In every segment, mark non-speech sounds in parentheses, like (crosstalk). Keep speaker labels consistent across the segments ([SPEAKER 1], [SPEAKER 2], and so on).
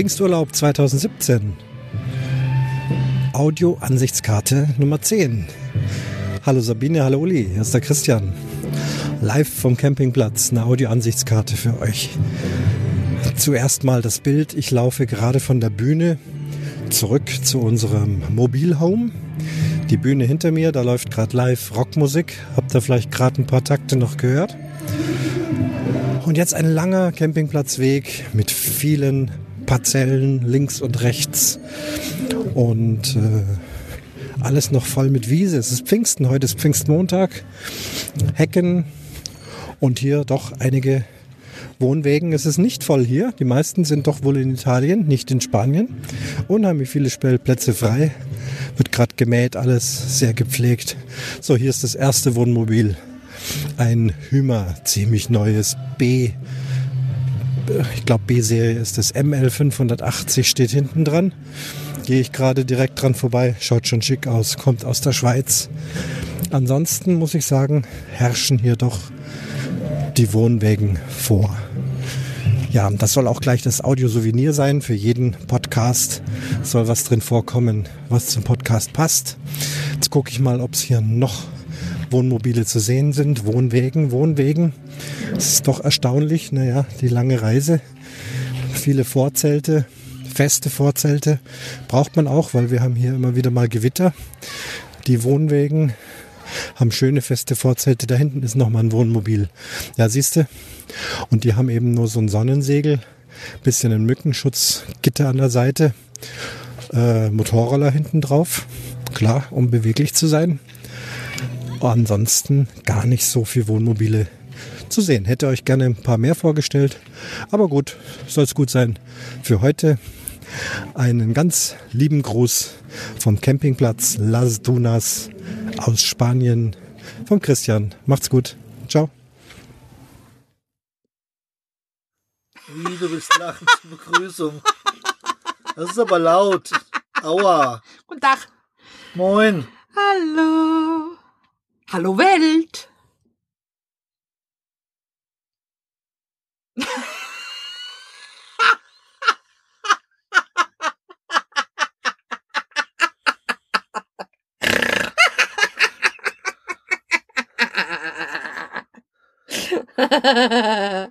[SPEAKER 1] Pfingsturlaub 2017. Audio-Ansichtskarte Nummer 10. Hallo Sabine, hallo Uli, hier ist der Christian. Live vom Campingplatz, eine Audio-Ansichtskarte für euch. Zuerst mal das Bild. Ich laufe gerade von der Bühne zurück zu unserem Mobilhome. Die Bühne hinter mir, da läuft gerade live Rockmusik. Habt ihr vielleicht gerade ein paar Takte noch gehört? Und jetzt ein langer Campingplatzweg mit vielen Parzellen links und rechts. Und äh, alles noch voll mit Wiese. Es ist Pfingsten, heute ist Pfingstmontag. Hecken und hier doch einige Wohnwegen. Es ist nicht voll hier. Die meisten sind doch wohl in Italien, nicht in Spanien. Unheimlich viele Stellplätze frei. Wird gerade gemäht, alles sehr gepflegt. So, hier ist das erste Wohnmobil. Ein Hümer, ziemlich neues B. Ich glaube, B-Serie ist das ML 580, steht hinten dran. Gehe ich gerade direkt dran vorbei. Schaut schon schick aus, kommt aus der Schweiz. Ansonsten muss ich sagen, herrschen hier doch die Wohnwägen vor. Ja, das soll auch gleich das Audiosouvenir sein. Für jeden Podcast soll was drin vorkommen, was zum Podcast passt. Jetzt gucke ich mal, ob es hier noch Wohnmobile zu sehen sind. Wohnwegen, Wohnwegen. Es ist doch erstaunlich, naja, die lange Reise. Viele Vorzelte, feste Vorzelte braucht man auch, weil wir haben hier immer wieder mal Gewitter. Die Wohnwegen haben schöne feste Vorzelte. Da hinten ist nochmal ein Wohnmobil. Ja, siehst du? Und die haben eben nur so ein Sonnensegel, bisschen ein Mückenschutzgitter an der Seite, äh, Motorroller hinten drauf. Klar, um beweglich zu sein. Ansonsten gar nicht so viel Wohnmobile zu sehen. Hätte euch gerne ein paar mehr vorgestellt. Aber gut, soll es gut sein für heute. Einen ganz lieben Gruß vom Campingplatz Las Dunas aus Spanien von Christian. Macht's gut. Ciao.
[SPEAKER 2] Wie, du bist lachen zur Begrüßung. Das ist aber laut. Aua.
[SPEAKER 3] Guten Tag.
[SPEAKER 2] Moin.
[SPEAKER 3] Hallo. Hallo Welt. (laughs)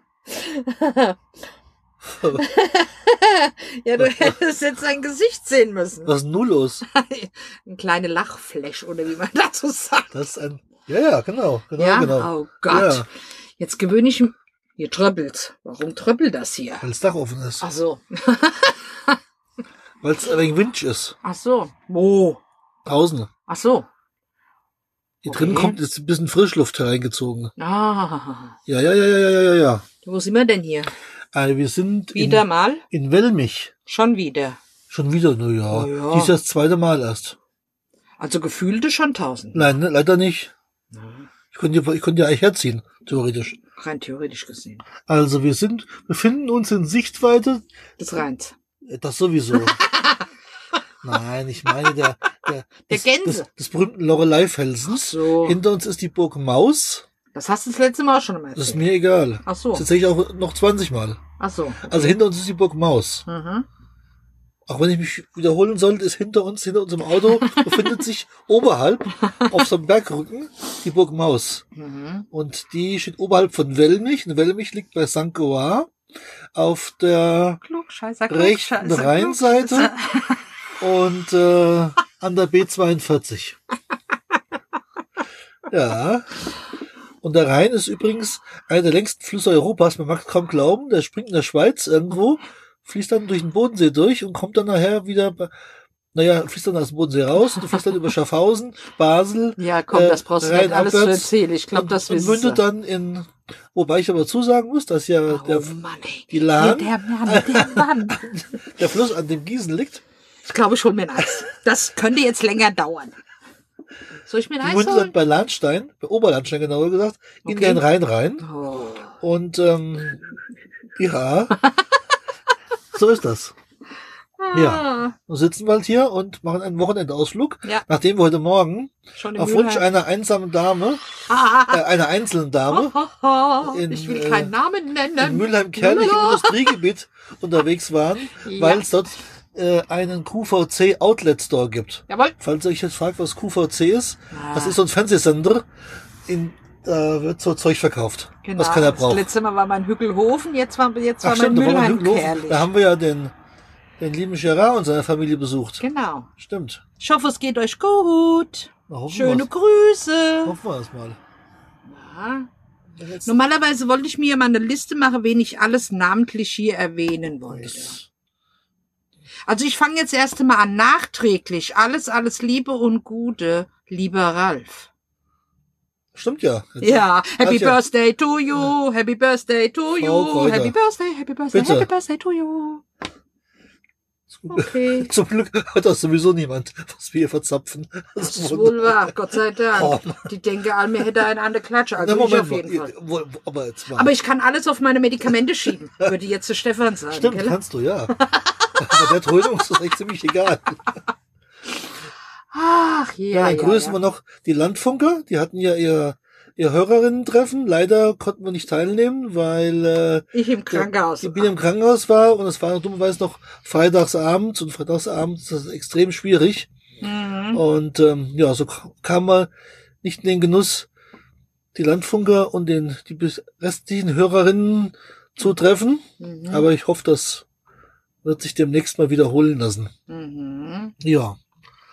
[SPEAKER 3] ja, du hättest jetzt sein Gesicht sehen müssen.
[SPEAKER 2] Was ist denn nun los? (laughs)
[SPEAKER 3] Ein kleine Lachflash, oder wie man (laughs) dazu sagt.
[SPEAKER 2] Das ist ein. Ja, ja, genau. genau,
[SPEAKER 3] ja?
[SPEAKER 2] genau.
[SPEAKER 3] Oh Gott.
[SPEAKER 2] Ja.
[SPEAKER 3] Jetzt gewöhne ich... m- Hier tröppelt. Warum tröppelt das hier?
[SPEAKER 2] Weil das Dach offen ist.
[SPEAKER 3] Ach so. (laughs)
[SPEAKER 2] Weil es ein wenig Winch ist.
[SPEAKER 3] Ach so. Wo?
[SPEAKER 2] Draußen.
[SPEAKER 3] Ach so.
[SPEAKER 2] Hier
[SPEAKER 3] Okay.
[SPEAKER 2] drin kommt jetzt ein bisschen Frischluft hereingezogen.
[SPEAKER 3] Ah.
[SPEAKER 2] Ja, ja, ja, ja, ja, ja, ja.
[SPEAKER 3] Wo sind wir denn hier?
[SPEAKER 2] Also wir sind
[SPEAKER 3] Wieder
[SPEAKER 2] in,
[SPEAKER 3] mal?
[SPEAKER 2] in Wellmich.
[SPEAKER 3] Schon wieder.
[SPEAKER 2] Schon wieder, na ja.
[SPEAKER 3] Oh ja.
[SPEAKER 2] Dies ist das zweite Mal erst.
[SPEAKER 3] Also gefühlte schon tausend.
[SPEAKER 2] Nein, ne, leider nicht. Ich könnte, ja- ich könnte ja eigentlich herziehen, theoretisch.
[SPEAKER 3] Rein theoretisch gesehen.
[SPEAKER 2] Also wir sind, befinden uns in Sichtweite,
[SPEAKER 3] Das reint.
[SPEAKER 2] das sowieso. (laughs) Nein, ich meine der, der,
[SPEAKER 3] Der
[SPEAKER 2] des,
[SPEAKER 3] Gänse.
[SPEAKER 2] Des, des berühmten Lorelei-Felsens.
[SPEAKER 3] So.
[SPEAKER 2] Hinter uns ist die Burg Maus.
[SPEAKER 3] Das hast du das letzte Mal auch schon mal
[SPEAKER 2] Das ist
[SPEAKER 3] erzählt.
[SPEAKER 2] mir egal.
[SPEAKER 3] Ach so.
[SPEAKER 2] Das erzähle ich auch noch 20 Mal.
[SPEAKER 3] Ach so.
[SPEAKER 2] Also hinter uns ist die Burg Maus.
[SPEAKER 3] Mhm.
[SPEAKER 2] Auch wenn ich mich wiederholen sollte, ist hinter uns, hinter unserem Auto, (laughs) befindet sich oberhalb auf so einem Bergrücken die Burg Maus.
[SPEAKER 3] Mhm.
[SPEAKER 2] Und die steht oberhalb von Wellmich. Und Wellmich liegt bei St. Goar auf der
[SPEAKER 3] Klugscheißer,
[SPEAKER 2] rechten
[SPEAKER 3] Klugscheißer,
[SPEAKER 2] Rheinseite und äh, an der B42. (laughs) Ja. Und der Rhein ist übrigens einer der längsten Flüsse Europas. Man mag kaum glauben. Der springt in der Schweiz irgendwo, fließt dann durch den Bodensee durch und kommt dann nachher wieder, naja, fließt dann aus dem Bodensee raus und fließt dann über (laughs) Schaffhausen, Basel.
[SPEAKER 3] Ja, komm,
[SPEAKER 2] äh,
[SPEAKER 3] das brauchst du nicht alles zu erzählen. Ich glaube,
[SPEAKER 2] und,
[SPEAKER 3] das
[SPEAKER 2] und
[SPEAKER 3] wissen
[SPEAKER 2] mündet
[SPEAKER 3] sie.
[SPEAKER 2] dann in, wobei ich aber zusagen muss, dass ja der,
[SPEAKER 3] oh Mann, ey.
[SPEAKER 2] die Lahn,
[SPEAKER 3] Ja, der Mann, der (laughs) Mann.
[SPEAKER 2] der Fluss an dem Gießen liegt,
[SPEAKER 3] Ich glaube, ich hol mir Eis. Das könnte jetzt länger dauern. Soll ich mir ein
[SPEAKER 2] die
[SPEAKER 3] Eis
[SPEAKER 2] mündet dann bei Lahnstein, bei Oberlandstein genauer gesagt, in
[SPEAKER 3] Okay.
[SPEAKER 2] den Rhein rein.
[SPEAKER 3] Oh.
[SPEAKER 2] Und ähm, ja, (laughs) so ist das. Ja. Und sitzen bald hier und machen einen Wochenendausflug,
[SPEAKER 3] Ja.
[SPEAKER 2] nachdem wir heute Morgen auf Wunsch
[SPEAKER 3] Mülheim.
[SPEAKER 2] einer einsamen Dame,
[SPEAKER 3] Ah,
[SPEAKER 2] äh, einer einzelnen Dame, in,
[SPEAKER 3] ich will
[SPEAKER 2] äh,
[SPEAKER 3] keinen Namen
[SPEAKER 2] in
[SPEAKER 3] nennen.
[SPEAKER 2] Mülheim-Kerlich im Industriegebiet (laughs) unterwegs waren,
[SPEAKER 3] Ja.
[SPEAKER 2] weil es dort äh, einen QVC Outlet Store gibt.
[SPEAKER 3] Jawohl.
[SPEAKER 2] Falls ihr euch jetzt fragt, was QVC ist,
[SPEAKER 3] Ah.
[SPEAKER 2] das ist so ein Fernsehsender, in, da wird so Zeug verkauft,
[SPEAKER 3] Genau.
[SPEAKER 2] was keiner
[SPEAKER 3] Das
[SPEAKER 2] braucht.
[SPEAKER 3] letzte Mal war mein Hügelhofen, jetzt war, jetzt
[SPEAKER 2] Ach
[SPEAKER 3] mein
[SPEAKER 2] stimmt, da, war
[SPEAKER 3] Mülheim
[SPEAKER 2] Hügelhofen.
[SPEAKER 3] Kerlich.
[SPEAKER 2] da haben wir ja den, den lieben Gerard und seine Familie besucht.
[SPEAKER 3] Genau.
[SPEAKER 2] Stimmt.
[SPEAKER 3] Ich hoffe, es geht euch gut.
[SPEAKER 2] Na,
[SPEAKER 3] Schöne
[SPEAKER 2] wir's.
[SPEAKER 3] Grüße.
[SPEAKER 2] Hoffen wir es mal. Jetzt-
[SPEAKER 3] Normalerweise wollte ich mir mal eine Liste machen, wen ich alles namentlich hier erwähnen wollte.
[SPEAKER 2] Das-
[SPEAKER 3] Also ich fange jetzt erst einmal an, nachträglich. Alles, alles Liebe und Gute, lieber Ralf.
[SPEAKER 2] Stimmt ja.
[SPEAKER 3] Ja, Happy
[SPEAKER 2] ja.
[SPEAKER 3] Birthday to you, Happy Birthday to you. Happy Birthday, Happy Birthday,
[SPEAKER 2] Bitte.
[SPEAKER 3] Happy Birthday to you. Okay. (laughs)
[SPEAKER 2] Zum Glück hört das sowieso niemand, was wir hier verzapfen.
[SPEAKER 3] Das ist wohl wahr, Gott sei (laughs) Dank.
[SPEAKER 2] Oh.
[SPEAKER 3] Die denken alle, mir hätte einen an der Klatsche. Also
[SPEAKER 2] Na,
[SPEAKER 3] ich
[SPEAKER 2] Moment
[SPEAKER 3] auf jeden. Fall.
[SPEAKER 2] Wo- wo- Aber jetzt mal.
[SPEAKER 3] Aber ich kann alles auf meine Medikamente schieben, (laughs) würde jetzt zu Stefan sagen.
[SPEAKER 2] Stimmt,
[SPEAKER 3] gell?
[SPEAKER 2] kannst du, ja. Aber der Trödung ist das echt ziemlich egal.
[SPEAKER 3] Ach,
[SPEAKER 2] Ja, dann
[SPEAKER 3] ja,
[SPEAKER 2] grüßen
[SPEAKER 3] ja.
[SPEAKER 2] wir noch die Landfunker. Die hatten ja ihr, ihr Hörerinnen-Treffen. Leider konnten wir nicht teilnehmen, weil äh,
[SPEAKER 3] Ich im Krankenhaus.
[SPEAKER 2] die Biene im Krankenhaus war und es war dummerweise noch freitagsabends und freitagsabends ist das extrem schwierig.
[SPEAKER 3] Mhm.
[SPEAKER 2] Und ähm, ja, so kam man nicht in den Genuss, die Landfunker und den die restlichen Hörerinnen zu treffen.
[SPEAKER 3] Mhm.
[SPEAKER 2] Aber ich hoffe, das wird sich demnächst mal wiederholen lassen.
[SPEAKER 3] Mhm.
[SPEAKER 2] Ja.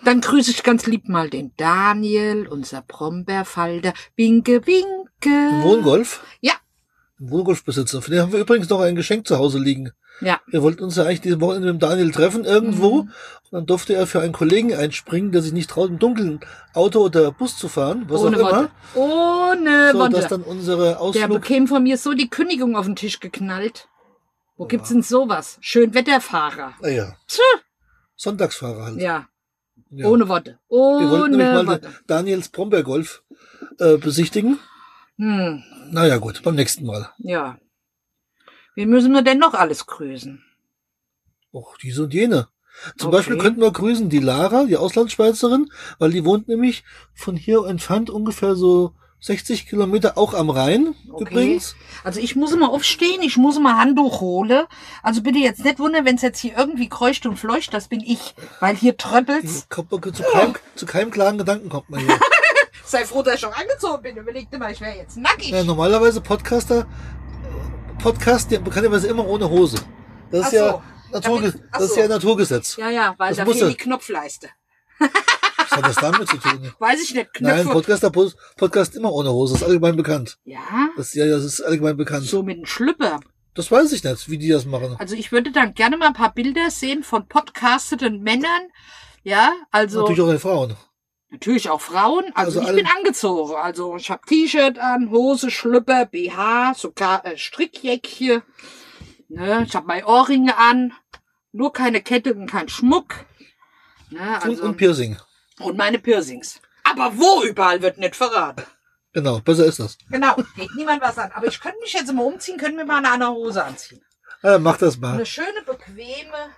[SPEAKER 3] Dann grüße ich ganz lieb mal den Daniel, unser Brombeerfalter. Winke, winke.
[SPEAKER 2] Ein Wohngolf.
[SPEAKER 3] Ja.
[SPEAKER 2] Wohngolfbesitzer. Für den haben wir übrigens noch ein Geschenk zu Hause liegen.
[SPEAKER 3] Ja.
[SPEAKER 2] Wir wollten uns ja eigentlich diese Woche mit dem Daniel treffen irgendwo.
[SPEAKER 3] Mhm.
[SPEAKER 2] Und dann durfte er für einen Kollegen einspringen, der sich nicht traut, im Dunkeln Auto oder Bus zu fahren, was
[SPEAKER 3] Ohne
[SPEAKER 2] auch immer.
[SPEAKER 3] Ohne
[SPEAKER 2] So, dass
[SPEAKER 3] Worte.
[SPEAKER 2] dann unsere
[SPEAKER 3] Der
[SPEAKER 2] Ausflug
[SPEAKER 3] bekäme von mir so die Kündigung auf den Tisch geknallt. Wo gibt's denn sowas? Schönwetterfahrer.
[SPEAKER 2] Ah ja.
[SPEAKER 3] Tja.
[SPEAKER 2] Sonntagsfahrer halt.
[SPEAKER 3] Ja,
[SPEAKER 2] Ja.
[SPEAKER 3] ohne Worte.
[SPEAKER 2] Wir wollten nämlich
[SPEAKER 3] Ohne
[SPEAKER 2] mal
[SPEAKER 3] Worte.
[SPEAKER 2] Daniels Brombeergolf äh, besichtigen.
[SPEAKER 3] Hm,
[SPEAKER 2] Naja gut, beim nächsten Mal.
[SPEAKER 3] ja. Wie müssen wir denn noch alles grüßen?
[SPEAKER 2] Och, diese und jene. Zum
[SPEAKER 3] Okay.
[SPEAKER 2] Beispiel könnten wir grüßen die Lara, die Auslandsschweizerin, weil die wohnt nämlich von hier entfernt ungefähr so 60 Kilometer auch am Rhein
[SPEAKER 3] Okay.
[SPEAKER 2] übrigens.
[SPEAKER 3] Also ich muss mal aufstehen, ich muss mal Handtuch holen. Also bitte jetzt nicht wundern, wenn es jetzt hier irgendwie kreucht und fleucht, das bin ich. Weil hier tröppelt's.
[SPEAKER 2] Kommt man Zu, keinem, (laughs) zu keinem klaren Gedanken kommt man hier. (laughs)
[SPEAKER 3] Sei froh, dass ich schon angezogen bin. Überleg dir mal, ich wäre jetzt nackig.
[SPEAKER 2] ja, normalerweise Podcaster, Podcast, bekannterweise immer ohne Hose. Das ist
[SPEAKER 3] Ach
[SPEAKER 2] ja
[SPEAKER 3] so.
[SPEAKER 2] Naturge
[SPEAKER 3] Damit-
[SPEAKER 2] das ist ja Naturgesetz.
[SPEAKER 3] Ja, ja, weil
[SPEAKER 2] Das
[SPEAKER 3] da
[SPEAKER 2] muss
[SPEAKER 3] fehlt die Knopfleiste.
[SPEAKER 2] Was hat das damit zu tun? (laughs)
[SPEAKER 3] Weiß ich nicht,
[SPEAKER 2] Nein,
[SPEAKER 3] Knöpfe.
[SPEAKER 2] Podcaster, Podcast immer ohne Hose, das ist allgemein bekannt.
[SPEAKER 3] ja,
[SPEAKER 2] Das, ja, das ist allgemein bekannt.
[SPEAKER 3] so mit einem Schlüpper.
[SPEAKER 2] Das weiß ich nicht, wie die das machen.
[SPEAKER 3] Also ich würde dann gerne mal ein paar Bilder sehen von podcasteten Männern. Ja, also
[SPEAKER 2] Natürlich auch den Frauen.
[SPEAKER 3] natürlich auch Frauen. Also,
[SPEAKER 2] Also
[SPEAKER 3] ich
[SPEAKER 2] alle-
[SPEAKER 3] bin angezogen. Also ich habe T-Shirt an, Hose, Schlüpper, BH, sogar äh, Strickjäckchen. Ne, ich habe meine Ohrringe an. Nur keine Kette und kein Schmuck. Ne,
[SPEAKER 2] Und,
[SPEAKER 3] also,
[SPEAKER 2] und Piercing.
[SPEAKER 3] Und meine Piercings. Aber wo überall wird nicht verraten.
[SPEAKER 2] Genau, besser ist das.
[SPEAKER 3] Genau, geht niemand was an. Aber ich könnte mich jetzt mal umziehen, können wir mal eine andere Hose anziehen.
[SPEAKER 2] Ja, mach das mal.
[SPEAKER 3] Eine schöne, bequeme.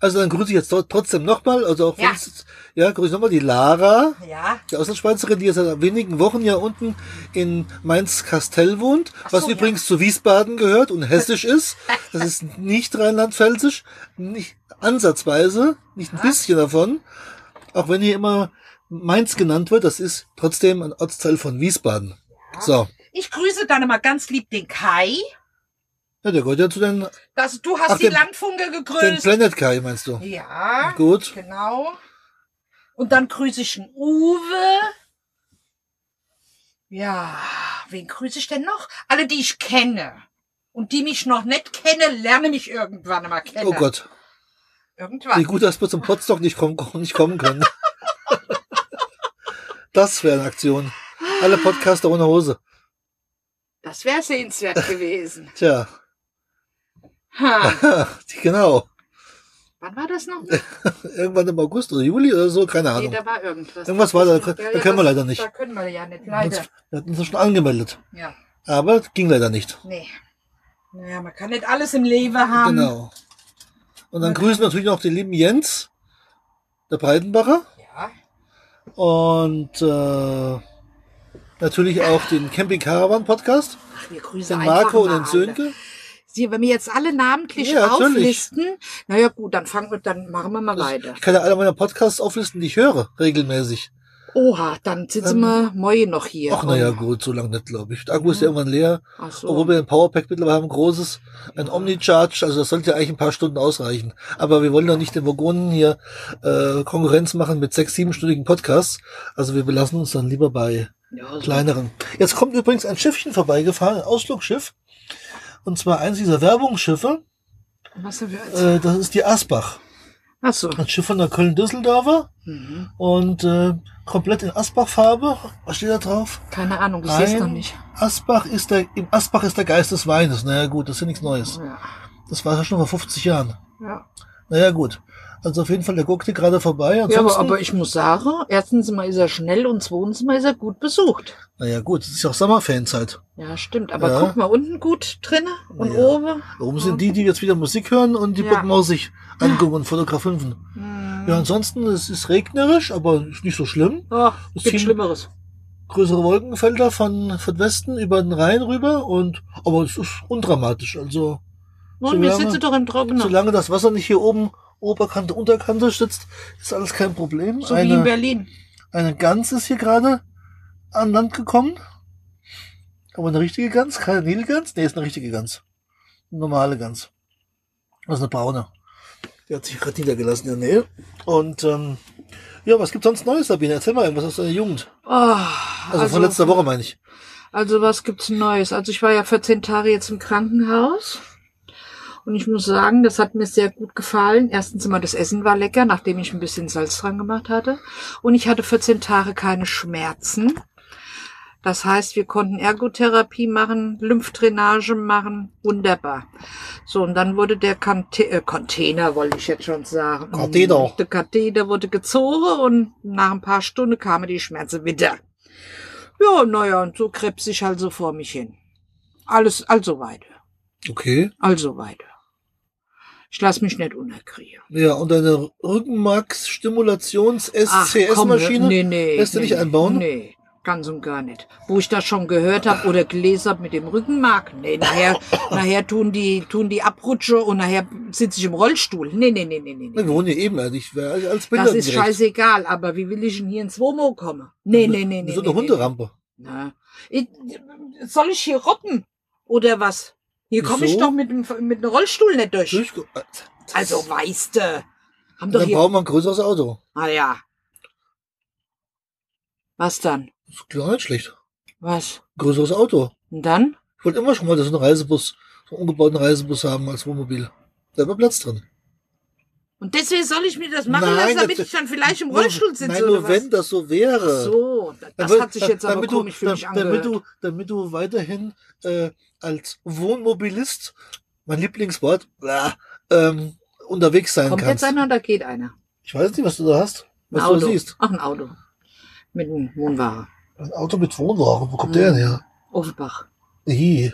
[SPEAKER 2] Also dann grüße ich jetzt tr- trotzdem nochmal, also auch
[SPEAKER 3] Ja.
[SPEAKER 2] wenn's- ja, grüße ich nochmal die Lara,
[SPEAKER 3] Ja,
[SPEAKER 2] die Auslandsschweizerin, die jetzt seit wenigen Wochen ja unten in Mainz-Kastell wohnt,
[SPEAKER 3] Ach
[SPEAKER 2] was
[SPEAKER 3] so,
[SPEAKER 2] übrigens zu Wiesbaden gehört und hessisch (laughs) ist. Das ist nicht rheinland-pfälzisch, nicht ansatzweise, nicht ein bisschen davon. Auch wenn hier immer Mainz genannt wird, das ist trotzdem ein Ortsteil von Wiesbaden. So.
[SPEAKER 3] Ich grüße dann immer ganz lieb den Kai.
[SPEAKER 2] Ja, der gehört ja zu den,
[SPEAKER 3] Das, du hast
[SPEAKER 2] Ach,
[SPEAKER 3] die
[SPEAKER 2] den-
[SPEAKER 3] Landfunke
[SPEAKER 2] den
[SPEAKER 3] gegrüßt.
[SPEAKER 2] Planet Kai, meinst du?
[SPEAKER 3] ja,
[SPEAKER 2] Gut.
[SPEAKER 3] genau. Und dann grüße ich den Uwe. Ja, wen grüße ich denn noch? Alle, die ich kenne. Und die mich noch nicht kennen, lerne mich irgendwann mal kennen.
[SPEAKER 2] Oh Gott.
[SPEAKER 3] Irgendwann.
[SPEAKER 2] Wie gut, dass wir zum Potsdok nicht kommen, (laughs) nicht kommen können. das wäre eine Aktion. Alle Podcaster ohne Hose.
[SPEAKER 3] Das wäre sehenswert gewesen. (laughs)
[SPEAKER 2] Tja,
[SPEAKER 3] Ha. (laughs)
[SPEAKER 2] genau.
[SPEAKER 3] Wann war das noch?
[SPEAKER 2] Irgendwann im August oder Juli oder so, keine
[SPEAKER 3] Nee,
[SPEAKER 2] Ahnung.
[SPEAKER 3] da war irgendwas.
[SPEAKER 2] Irgendwas war da,
[SPEAKER 3] Ja,
[SPEAKER 2] da
[SPEAKER 3] ja,
[SPEAKER 2] können wir
[SPEAKER 3] das-
[SPEAKER 2] leider nicht.
[SPEAKER 3] Da können wir ja nicht, leider.
[SPEAKER 2] Wir hatten uns schon angemeldet.
[SPEAKER 3] Ja,
[SPEAKER 2] Aber ging leider nicht.
[SPEAKER 3] nee. Naja, man kann nicht alles im Leben haben.
[SPEAKER 2] Genau. Und dann grüßen wir natürlich noch den lieben Jens, der Breitenbacher.
[SPEAKER 3] Ja.
[SPEAKER 2] Und äh, natürlich auch den Camping Caravan Podcast.
[SPEAKER 3] Ach, wir grüßen
[SPEAKER 2] Den Marco und den. Sönke.
[SPEAKER 3] Sie, wenn wir jetzt alle namentlich
[SPEAKER 2] Ja, natürlich.
[SPEAKER 3] auflisten, naja gut, dann fangen wir, dann machen wir mal weiter.
[SPEAKER 2] Ich kann ja alle meine Podcasts auflisten, die ich höre, regelmäßig.
[SPEAKER 3] Oha, dann sitzen wir morgen noch hier.
[SPEAKER 2] Ach naja, gut, so lange nicht, glaube ich. Der Akku ist ja irgendwann leer.
[SPEAKER 3] Ach so.
[SPEAKER 2] Obwohl wir ein Powerpack mittlerweile haben, ein großes, ein Omnicharge, also das sollte ja eigentlich ein paar Stunden ausreichen. Aber wir wollen doch nicht den Vogonen hier äh, Konkurrenz machen mit sechs, siebenstündigen Podcasts. Also wir belassen uns dann lieber bei
[SPEAKER 3] ja, so.
[SPEAKER 2] kleineren. Jetzt kommt übrigens ein Schiffchen vorbeigefahren, ein Ausflugsschiff. Und zwar eins dieser Werbungsschiffe.
[SPEAKER 3] Was wir als?
[SPEAKER 2] Äh, das ist die Asbach.
[SPEAKER 3] Ach so.
[SPEAKER 2] Ein Schiff von der Köln-Düsseldorfer.
[SPEAKER 3] Mhm.
[SPEAKER 2] Und äh, komplett in Asbach-Farbe. Was steht da drauf?
[SPEAKER 3] Keine Ahnung, ich sehe es noch nicht.
[SPEAKER 2] Asbach ist der, im Asbach ist der Geist des Weines. Naja gut, das ist ja nichts Neues.
[SPEAKER 3] Ja.
[SPEAKER 2] Das war ja schon vor 50 Jahren.
[SPEAKER 3] Ja.
[SPEAKER 2] Naja gut. Also auf jeden Fall, der guckte gerade vorbei.
[SPEAKER 3] ja, aber,
[SPEAKER 2] Ansonsten,
[SPEAKER 3] aber ich muss sagen, erstens mal ist er schnell und zweitens mal ist er gut besucht.
[SPEAKER 2] naja gut, es ist ja auch Sommerfanzeit.
[SPEAKER 3] Ja, stimmt. Aber
[SPEAKER 2] Ja.
[SPEAKER 3] guck mal, unten gut drinne und
[SPEAKER 2] Ja.
[SPEAKER 3] oben.
[SPEAKER 2] Warum sind die, die jetzt wieder Musik hören und die
[SPEAKER 3] Ja.
[SPEAKER 2] Puppen aus sich angucken und fotografieren?
[SPEAKER 3] Hm.
[SPEAKER 2] Ja, ansonsten, es ist regnerisch, aber ist nicht so schlimm.
[SPEAKER 3] Oh,
[SPEAKER 2] Es
[SPEAKER 3] gibt Schlimmeres.
[SPEAKER 2] Größere Wolkenfelder von, von Westen über den Rhein rüber und, aber es ist undramatisch. Also,
[SPEAKER 3] Und wir sitzen doch im Trockenen.
[SPEAKER 2] solange das Wasser nicht hier oben Oberkante, Unterkante sitzt, ist alles kein Problem.
[SPEAKER 3] So wie in
[SPEAKER 2] eine,
[SPEAKER 3] Berlin.
[SPEAKER 2] eine Gans ist hier gerade an Land gekommen. Aber eine richtige Gans, keine Nilgans? Nee, ist eine richtige Gans. Eine normale Gans. Das ist eine braune. Die hat sich gerade niedergelassen in der Nähe. Und ähm, ja, was gibt's sonst Neues, Sabine? Erzähl mal irgendwas aus deiner Jugend.
[SPEAKER 3] Oh,
[SPEAKER 2] Also, von letzter Woche meine ich.
[SPEAKER 3] Also was gibt's Neues? Also ich war ja 14 Tage jetzt im Krankenhaus. Und ich muss sagen, das hat mir sehr gut gefallen. Erstens immer das Essen war lecker, nachdem ich ein bisschen Salz dran gemacht hatte. Und ich hatte 14 Tage keine Schmerzen. Das heißt, wir konnten Ergotherapie machen, Lymphdrainage machen, wunderbar. So, und dann wurde der Kante äh, Container, wollte ich jetzt schon sagen.
[SPEAKER 2] Katheter.
[SPEAKER 3] Der Katheter wurde gezogen und nach ein paar Stunden kamen die Schmerzen wieder. Ja, naja, und so krebs ich halt so vor mich hin. Alles, also weiter.
[SPEAKER 2] Okay.
[SPEAKER 3] Also weiter. Ich lass mich nicht unterkriegen.
[SPEAKER 2] Ja, und deine Rückenmarks-Stimulations-SCS-Maschine
[SPEAKER 3] nee, nee,
[SPEAKER 2] lässt du
[SPEAKER 3] nee,
[SPEAKER 2] nicht einbauen?
[SPEAKER 3] Nee, ganz und gar nicht. Wo ich das schon gehört habe oder gelesen habe mit dem Rückenmark. Nee, nachher, (coughs) nachher tun die, tun die Abrutsche und nachher sitze ich im Rollstuhl. Nee, nee, nee, nee, nee. Nee.
[SPEAKER 2] wir wohnen hier ebenerdig. Wäre als
[SPEAKER 3] Das ist scheißegal, aber wie will ich denn hier ins Womo kommen? Nee, nee, nee, nee.
[SPEAKER 2] So eine. Hunderampe.
[SPEAKER 3] Na, ich, soll ich hier robben? Oder was? Hier komme ich doch mit, dem- mit einem Rollstuhl nicht durch.
[SPEAKER 2] Durch
[SPEAKER 3] Also, weißt du. Haben doch
[SPEAKER 2] dann
[SPEAKER 3] hier.
[SPEAKER 2] brauchen wir ein größeres Auto.
[SPEAKER 3] Ah ja. Was dann?
[SPEAKER 2] Ist klar nicht schlecht.
[SPEAKER 3] Was?
[SPEAKER 2] Ein größeres Auto.
[SPEAKER 3] Und dann?
[SPEAKER 2] Ich wollte immer schon mal so einen Reisebus, so einen umgebauten Reisebus haben als Wohnmobil. Da war Platz drin.
[SPEAKER 3] Und deswegen soll ich mir das machen
[SPEAKER 2] Nein,
[SPEAKER 3] lassen, damit
[SPEAKER 2] das-
[SPEAKER 3] ich dann vielleicht im Rollstuhl sitze
[SPEAKER 2] Nein,
[SPEAKER 3] oder
[SPEAKER 2] nur
[SPEAKER 3] was?
[SPEAKER 2] wenn das so wäre.
[SPEAKER 3] so, das
[SPEAKER 2] Damit-
[SPEAKER 3] hat sich jetzt aber
[SPEAKER 2] damit
[SPEAKER 3] komisch für
[SPEAKER 2] du,
[SPEAKER 3] mich
[SPEAKER 2] da-
[SPEAKER 3] angehört.
[SPEAKER 2] damit du, damit du weiterhin äh, als Wohnmobilist, mein Lieblingswort, ähm, unterwegs sein
[SPEAKER 3] Kommt
[SPEAKER 2] kannst.
[SPEAKER 3] jetzt einer oder geht einer?
[SPEAKER 2] Ich weiß nicht, was du da hast,
[SPEAKER 3] Ein
[SPEAKER 2] was
[SPEAKER 3] Auto.
[SPEAKER 2] du da siehst.
[SPEAKER 3] Ach, ein Auto. Mit einem Wohnwagen.
[SPEAKER 2] Ein Auto mit Wohnwagen, wo kommt der denn her?
[SPEAKER 3] Offenbach.
[SPEAKER 2] Ih.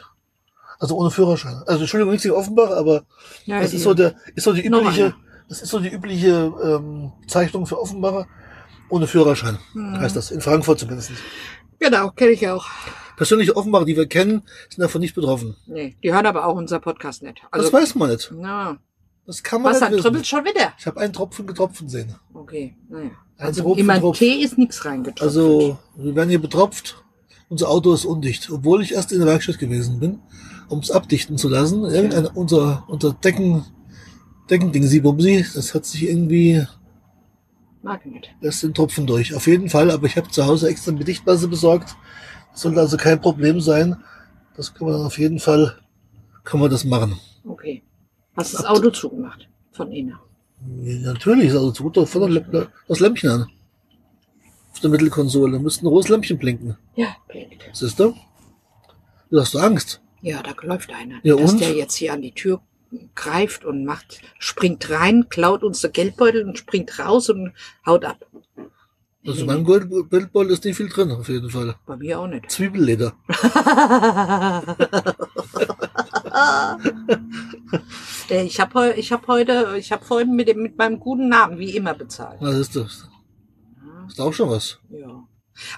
[SPEAKER 2] Also ohne Führerschein. Also Entschuldigung, gegen Offenbach, aber
[SPEAKER 3] Ja,
[SPEAKER 2] das ist so der, ist so die übliche. Das ist so die übliche ähm, Zeichnung für Offenbacher. Ohne Führerschein
[SPEAKER 3] Hm.
[SPEAKER 2] heißt das. In Frankfurt zumindest.
[SPEAKER 3] Genau, kenne ich auch.
[SPEAKER 2] Persönliche Offenbacher, die wir kennen, sind davon nicht betroffen.
[SPEAKER 3] Nee, die hören aber auch unser Podcast nicht. Also,
[SPEAKER 2] das weiß man nicht.
[SPEAKER 3] ja.
[SPEAKER 2] Das kann man
[SPEAKER 3] Was,
[SPEAKER 2] nicht
[SPEAKER 3] dann tröppelt schon wieder?
[SPEAKER 2] Ich habe einen Tropfen getropfen sehen.
[SPEAKER 3] Okay, naja.
[SPEAKER 2] Ein
[SPEAKER 3] Also
[SPEAKER 2] Tropfen,
[SPEAKER 3] in
[SPEAKER 2] Tropfen.
[SPEAKER 3] Tee ist nichts reingetroffen.
[SPEAKER 2] Also, wir werden hier betropft. Unser Auto ist undicht. Obwohl ich erst in der Werkstatt gewesen bin, um es abdichten zu lassen. Irgendein, unser, unser Decken, Deckending, sie Bumsi, das hat sich irgendwie,
[SPEAKER 3] Mag ich nicht.
[SPEAKER 2] lässt den Tropfen durch. Auf jeden Fall, aber ich habe zu Hause extra eine Bedichtmasse besorgt. Das sollte also kein Problem sein. Das kann man dann auf jeden Fall, kann man das machen.
[SPEAKER 3] Okay. Hast das Auto zugemacht? Von innen.
[SPEAKER 2] Ja, natürlich, also tut doch von der das Lämpchen an. Auf der Mittelkonsole. Da müsste ein rotes Lämpchen blinken.
[SPEAKER 3] Ja, blinkt.
[SPEAKER 2] Siehst du? Du hast du Angst.
[SPEAKER 3] Ja, da läuft einer.
[SPEAKER 2] Ja,
[SPEAKER 3] dass
[SPEAKER 2] und?
[SPEAKER 3] der jetzt hier an die Tür greift und macht, springt rein, klaut uns der Geldbeutel und springt raus und haut ab.
[SPEAKER 2] Also in meinem Gold- Bildball ist nicht viel drin, auf jeden Fall.
[SPEAKER 3] Bei mir auch nicht.
[SPEAKER 2] Zwiebelleder. (laughs)
[SPEAKER 3] Äh, Ich habe ich hab heute, ich habe vorhin mit, dem, mit meinem guten Namen wie immer bezahlt.
[SPEAKER 2] Was ist das? Ist auch schon was.
[SPEAKER 3] Ja.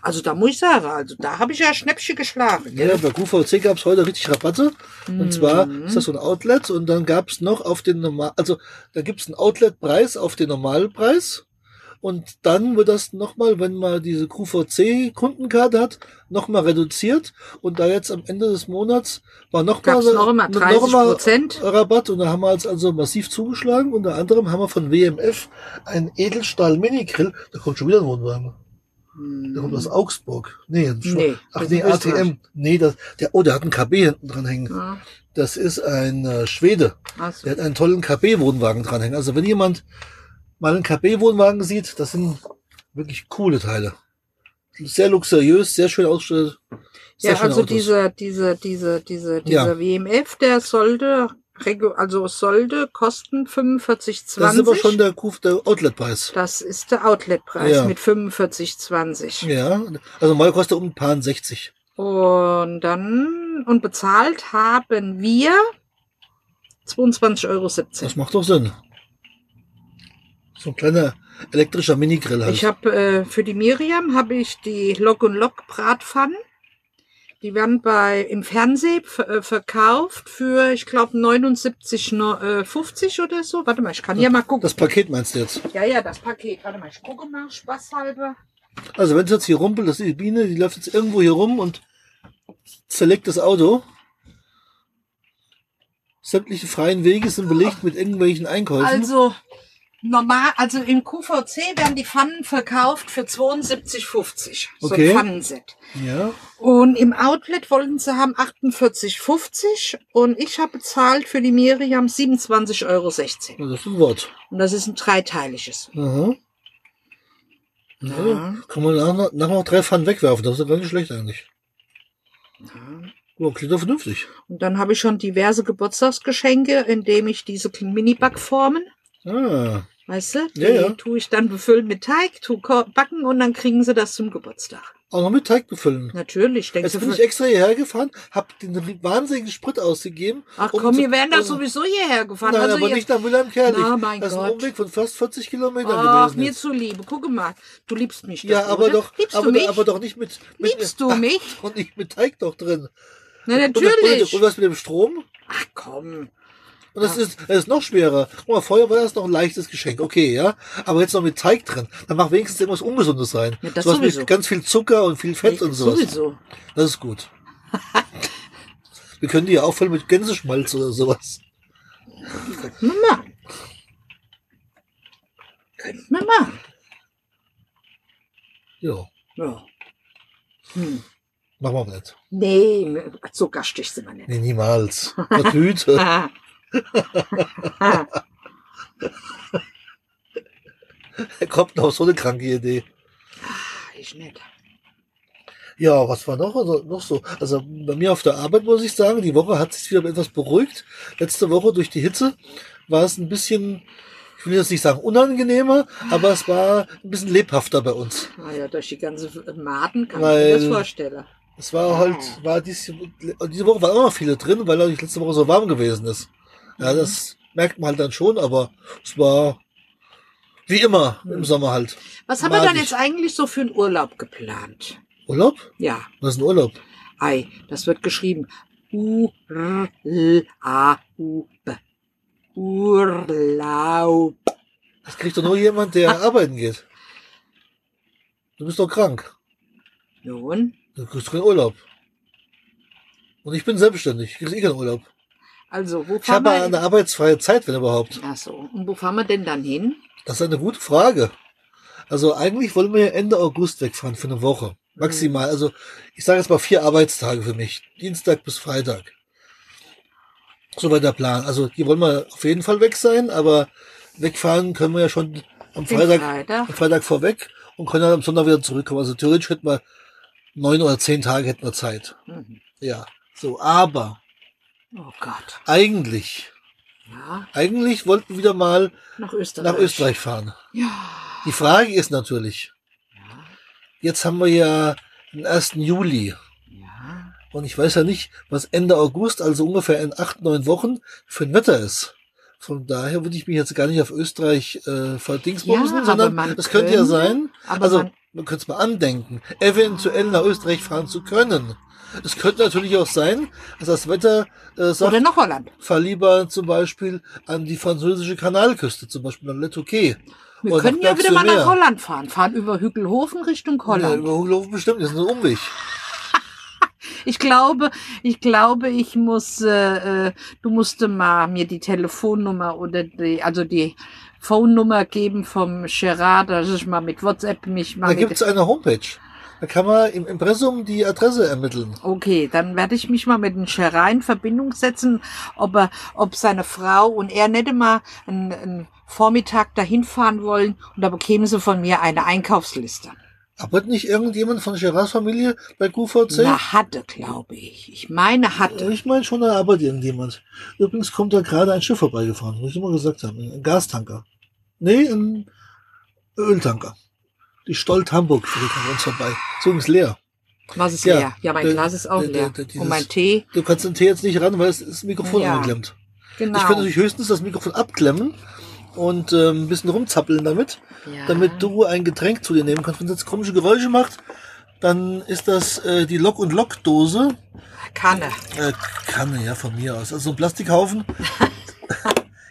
[SPEAKER 3] Also da muss ich sagen, also da habe ich ja Schnäppchen geschlagen.
[SPEAKER 2] Ja, bei QVC gab es heute richtig Rabatte. Und zwar
[SPEAKER 3] Mhm.
[SPEAKER 2] ist das so ein Outlet und dann gab es noch auf den normal, also da gibt es einen Outlet-Preis auf den Normalpreis. Und dann wird das nochmal, wenn man diese QVC-Kundenkarte hat, nochmal reduziert. Und da jetzt am Ende des Monats war nochmal
[SPEAKER 3] noch immer 30 Prozent?
[SPEAKER 2] Rabatt und da haben wir jetzt also massiv zugeschlagen. Unter anderem haben wir von WMF einen Edelstahl Mini-Grill. Da kommt schon wieder ein Wohnwagen. Der kommt aus Augsburg. Nee,
[SPEAKER 3] Nee,
[SPEAKER 2] ach nee. ATM. Nee, das, der, oh, der hat einen KB hinten dran hängen.
[SPEAKER 3] Ja,
[SPEAKER 2] Das ist ein äh, Schwede.
[SPEAKER 3] also.
[SPEAKER 2] Der hat einen tollen KB-Wohnwagen dran hängen. Also wenn jemand mal einen KB-Wohnwagen sieht, das sind wirklich coole Teile. Sehr luxuriös, sehr schön ausgestattet.
[SPEAKER 3] Ja, also
[SPEAKER 2] Autos.
[SPEAKER 3] diese, diese, diese, diese,
[SPEAKER 2] Ja.
[SPEAKER 3] dieser WMF, der sollte, also sollte kosten 45,20.
[SPEAKER 2] Das ist aber schon der, der Outlet-Preis.
[SPEAKER 3] Das ist der Outletpreis
[SPEAKER 2] Ja.
[SPEAKER 3] mit 45,20.
[SPEAKER 2] Ja, also mal kostet um ein paar 60.
[SPEAKER 3] Und dann, und bezahlt haben wir 22,17 Euro.
[SPEAKER 2] Das macht doch Sinn. So ein kleiner elektrischer Minigrill halt.
[SPEAKER 3] Ich habe äh, für die Miriam habe ich die Lock und Lock Bratpfannen. Die werden bei im Fernsehen äh, verkauft für, ich glaube, 79,50 oder so. Warte mal, ich kann ja mal gucken.
[SPEAKER 2] das Paket meinst du jetzt?
[SPEAKER 3] ja, ja, das Paket. Warte mal, ich gucke mal, spaßhalber.
[SPEAKER 2] Also wenn es jetzt hier rumpelt, das ist die Biene, die läuft jetzt irgendwo hier rum und zerlegt das Auto. Sämtliche freien Wege sind belegt mit irgendwelchen Einkäufen.
[SPEAKER 3] Also, normal, also im QVC werden die Pfannen verkauft für 72,50. So
[SPEAKER 2] Okay.
[SPEAKER 3] ein Pfannenset.
[SPEAKER 2] ja,
[SPEAKER 3] Und im Outlet wollten sie haben 48,50 und ich habe bezahlt für die Miriam 27,16 Euro.
[SPEAKER 2] das ist ein Wort.
[SPEAKER 3] Und das ist ein dreiteiliges.
[SPEAKER 2] Aha. Ja. Kann man nachher, nachher noch drei Pfannen wegwerfen, das ist ja gar nicht schlecht eigentlich. Ja, klingt doch vernünftig.
[SPEAKER 3] Und dann habe ich schon diverse Geburtstagsgeschenke, indem ich diese Mini-Backformen,
[SPEAKER 2] Ah,
[SPEAKER 3] weißt du, die
[SPEAKER 2] Ja, ja.
[SPEAKER 3] tue ich dann befüllen mit Teig, tu ko- backen und dann kriegen sie das zum Geburtstag.
[SPEAKER 2] auch noch mit Teig befüllen.
[SPEAKER 3] Natürlich, denkst
[SPEAKER 2] Jetzt bin ich extra hierher gefahren, hab den wahnsinnigen Sprit ausgegeben.
[SPEAKER 3] Ach
[SPEAKER 2] um
[SPEAKER 3] komm, wir wären da sowieso hierher gefahren.
[SPEAKER 2] Nein,
[SPEAKER 3] also
[SPEAKER 2] aber nicht nach Mülheim-Kerlich.
[SPEAKER 3] Na, mein
[SPEAKER 2] das ist ein. Umweg von fast 40 Kilometern
[SPEAKER 3] Ach,
[SPEAKER 2] gewesen.
[SPEAKER 3] mir
[SPEAKER 2] jetzt.
[SPEAKER 3] zuliebe. Gucke mal, du liebst mich doch,
[SPEAKER 2] Ja, aber
[SPEAKER 3] oder?
[SPEAKER 2] doch,
[SPEAKER 3] Liebst
[SPEAKER 2] aber,
[SPEAKER 3] du mich?
[SPEAKER 2] aber doch nicht mit, mit
[SPEAKER 3] Liebst du (laughs) mich?
[SPEAKER 2] und nicht mit Teig doch drin.
[SPEAKER 3] Na, natürlich.
[SPEAKER 2] und was mit dem Strom?
[SPEAKER 3] Ach komm.
[SPEAKER 2] Und das ist, das ist noch schwerer. Guck mal, vorher war das noch ein leichtes Geschenk, okay, ja. Aber jetzt noch mit Teig drin. Dann mach wenigstens irgendwas Ungesundes rein.
[SPEAKER 3] Ja, das
[SPEAKER 2] sowas
[SPEAKER 3] sowieso.
[SPEAKER 2] mit ganz viel Zucker und viel Fett und sowas.
[SPEAKER 3] Sowieso.
[SPEAKER 2] Das ist gut. Wir können die ja auffüllen mit Gänseschmalz oder sowas.
[SPEAKER 3] Könnten wir machen. Könnten wir machen.
[SPEAKER 2] Ja,
[SPEAKER 3] Ja. Hm.
[SPEAKER 2] machen wir nicht.
[SPEAKER 3] Nee, so gastig sind wir nicht.
[SPEAKER 2] Nee, niemals. Eine Tüte.
[SPEAKER 3] Ah. (laughs)
[SPEAKER 2] Er kommt noch so eine kranke Idee.
[SPEAKER 3] ich nicht.
[SPEAKER 2] Ja, was war noch, also noch so? Also bei mir auf der Arbeit muss ich sagen, die Woche hat sich wieder etwas beruhigt. Letzte Woche durch die Hitze war es ein bisschen, ich will jetzt nicht sagen unangenehmer, aber es war ein bisschen lebhafter bei uns.
[SPEAKER 3] Ah ja, durch die ganze Maden kann
[SPEAKER 2] Weil-
[SPEAKER 3] ich mir das vorstellen.
[SPEAKER 2] Es war halt, war diese, diese Woche waren auch noch viele drin, weil natürlich letzte Woche so warm gewesen ist. Ja, das merkt man halt dann schon, aber es war wie immer im Sommer halt.
[SPEAKER 3] Was haben wir dann jetzt eigentlich so für einen Urlaub geplant?
[SPEAKER 2] Urlaub?
[SPEAKER 3] Ja,
[SPEAKER 2] Was ist ein Urlaub?
[SPEAKER 3] ei, das wird geschrieben. U R L A U B. Urlaub.
[SPEAKER 2] Das kriegt doch nur jemand, der arbeiten geht. Du bist doch krank.
[SPEAKER 3] Nun,
[SPEAKER 2] Du kriegst keinen Urlaub. Und ich bin selbstständig. Ich krieg eh keinen Urlaub.
[SPEAKER 3] Also wo
[SPEAKER 2] Ich
[SPEAKER 3] fahren
[SPEAKER 2] habe
[SPEAKER 3] wir?
[SPEAKER 2] eine arbeitsfreie Zeit, wenn überhaupt.
[SPEAKER 3] Ach so, und wo fahren wir denn dann hin?
[SPEAKER 2] Das ist eine gute Frage. Also eigentlich wollen wir ja Ende August wegfahren für eine Woche. Maximal. Also ich sage jetzt mal vier Arbeitstage für mich. Dienstag bis Freitag. Soweit der Plan. Also die wollen wir auf jeden Fall weg sein, aber wegfahren können wir ja schon am Freitag,
[SPEAKER 3] Freitag.
[SPEAKER 2] am Freitag vorweg und können dann am Sonntag wieder zurückkommen. Also theoretisch hätten wir neun oder zehn Tage hätten wir Zeit.
[SPEAKER 3] Mhm.
[SPEAKER 2] Ja. So, aber
[SPEAKER 3] Oh Gott.
[SPEAKER 2] eigentlich,
[SPEAKER 3] Ja,
[SPEAKER 2] eigentlich wollten wir wieder mal
[SPEAKER 3] nach Österreich.
[SPEAKER 2] nach Österreich fahren.
[SPEAKER 3] Ja.
[SPEAKER 2] Die Frage ist natürlich, jetzt haben wir ja den 1. Juli.
[SPEAKER 3] Ja.
[SPEAKER 2] Und ich weiß ja nicht, was Ende August, also ungefähr in acht, neun Wochen, für ein Wetter ist. Von daher würde ich mich jetzt gar nicht auf Österreich äh, verdingsbumsen,
[SPEAKER 3] Ja,
[SPEAKER 2] sondern es könnte ja sein, also
[SPEAKER 3] man-
[SPEAKER 2] man, könnte es mal andenken, eventuell nach Österreich fahren zu können. Es könnte natürlich auch sein, dass das Wetter äh, sagt,
[SPEAKER 3] Oder nach Holland.
[SPEAKER 2] fahr lieber zum Beispiel an die französische Kanalküste, zum Beispiel an Le Touquet.
[SPEAKER 3] Wir können ja wieder mal nach. Holland fahren. Fahren über Hügelhofen Richtung
[SPEAKER 2] Ja,
[SPEAKER 3] Holland.
[SPEAKER 2] über Hochlofen bestimmt, das ist ein Umweg. (laughs)
[SPEAKER 3] Ich glaube, ich glaube, ich muss, äh, äh, du musst mal mir die Telefonnummer oder die, also die Phone-Nummer geben vom Gerard, dass ich mal mit WhatsApp mich mal
[SPEAKER 2] Da
[SPEAKER 3] mit
[SPEAKER 2] gibt es eine Homepage. Da kann man im Impressum die Adresse ermitteln.
[SPEAKER 3] Okay, dann werde ich mich mal mit dem Gerard in Verbindung setzen, ob er, ob seine Frau und er nicht mal einen, einen Vormittag dahin fahren wollen und da bekämen sie von mir eine Einkaufsliste.
[SPEAKER 2] Arbeitet nicht irgendjemand von Gerards Familie bei QVC?
[SPEAKER 3] Na, hatte, glaube ich. Ich meine, hatte.
[SPEAKER 2] Ich meine schon, da arbeitet irgendjemand. Übrigens kommt da gerade ein Schiff vorbeigefahren, muss ich immer gesagt haben. Ein Gastanker. Nee, ein Öltanker. Die Stolt Hamburg fährt an uns vorbei. So ist leer.
[SPEAKER 3] Was ist
[SPEAKER 2] Ja,
[SPEAKER 3] leer? Ja, mein
[SPEAKER 2] der-
[SPEAKER 3] Glas ist auch
[SPEAKER 2] der-
[SPEAKER 3] leer.
[SPEAKER 2] der- dieses-
[SPEAKER 3] und mein Tee,
[SPEAKER 2] Du kannst den Tee jetzt nicht ran, weil es ist das Mikrofon
[SPEAKER 3] Ja.
[SPEAKER 2] angeklemmt.
[SPEAKER 3] genau.
[SPEAKER 2] Ich könnte natürlich höchstens das Mikrofon abklemmen und ähm, ein bisschen rumzappeln damit,
[SPEAKER 3] Ja.
[SPEAKER 2] damit du ein Getränk zu dir nehmen kannst. Wenn es jetzt komische Geräusche macht, dann ist das äh, die Lock- und Lock-Dose.
[SPEAKER 3] Kanne.
[SPEAKER 2] Äh, Kanne, ja, von mir aus. Also so ein Plastikhaufen, (laughs)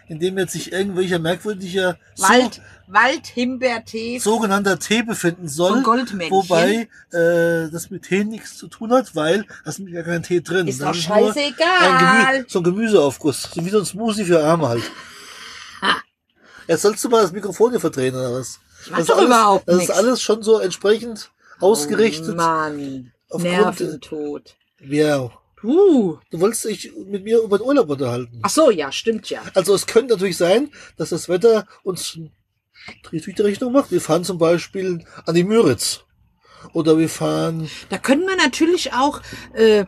[SPEAKER 2] in dem jetzt sich irgendwelcher merkwürdiger so,
[SPEAKER 3] Wald, Waldhimbeertee.
[SPEAKER 2] sogenannter Tee befinden soll. Wobei äh, das mit Tee nichts zu tun hat, weil da ist gar kein Tee drin.
[SPEAKER 3] Ist
[SPEAKER 2] Das
[SPEAKER 3] doch scheißegal.
[SPEAKER 2] Gemü so ein Gemüseaufguss. So wie so ein Smoothie für Arme halt. (laughs) Jetzt sollst du mal das Mikrofon hier verdrehen, oder was?
[SPEAKER 3] Ich mach
[SPEAKER 2] Das
[SPEAKER 3] doch
[SPEAKER 2] alles,
[SPEAKER 3] überhaupt
[SPEAKER 2] Das
[SPEAKER 3] nix.
[SPEAKER 2] ist alles schon so entsprechend ausgerichtet.
[SPEAKER 3] Oh Mann. Nerventod.
[SPEAKER 2] ja.
[SPEAKER 3] Uh.
[SPEAKER 2] Du wolltest dich mit mir über den Urlaub unterhalten.
[SPEAKER 3] Ach so, ja, stimmt ja.
[SPEAKER 2] Also es könnte natürlich sein, dass das Wetter uns die Richtung macht. Wir fahren zum Beispiel an die Müritz. Oder wir fahren,
[SPEAKER 3] Da können wir natürlich auch, äh,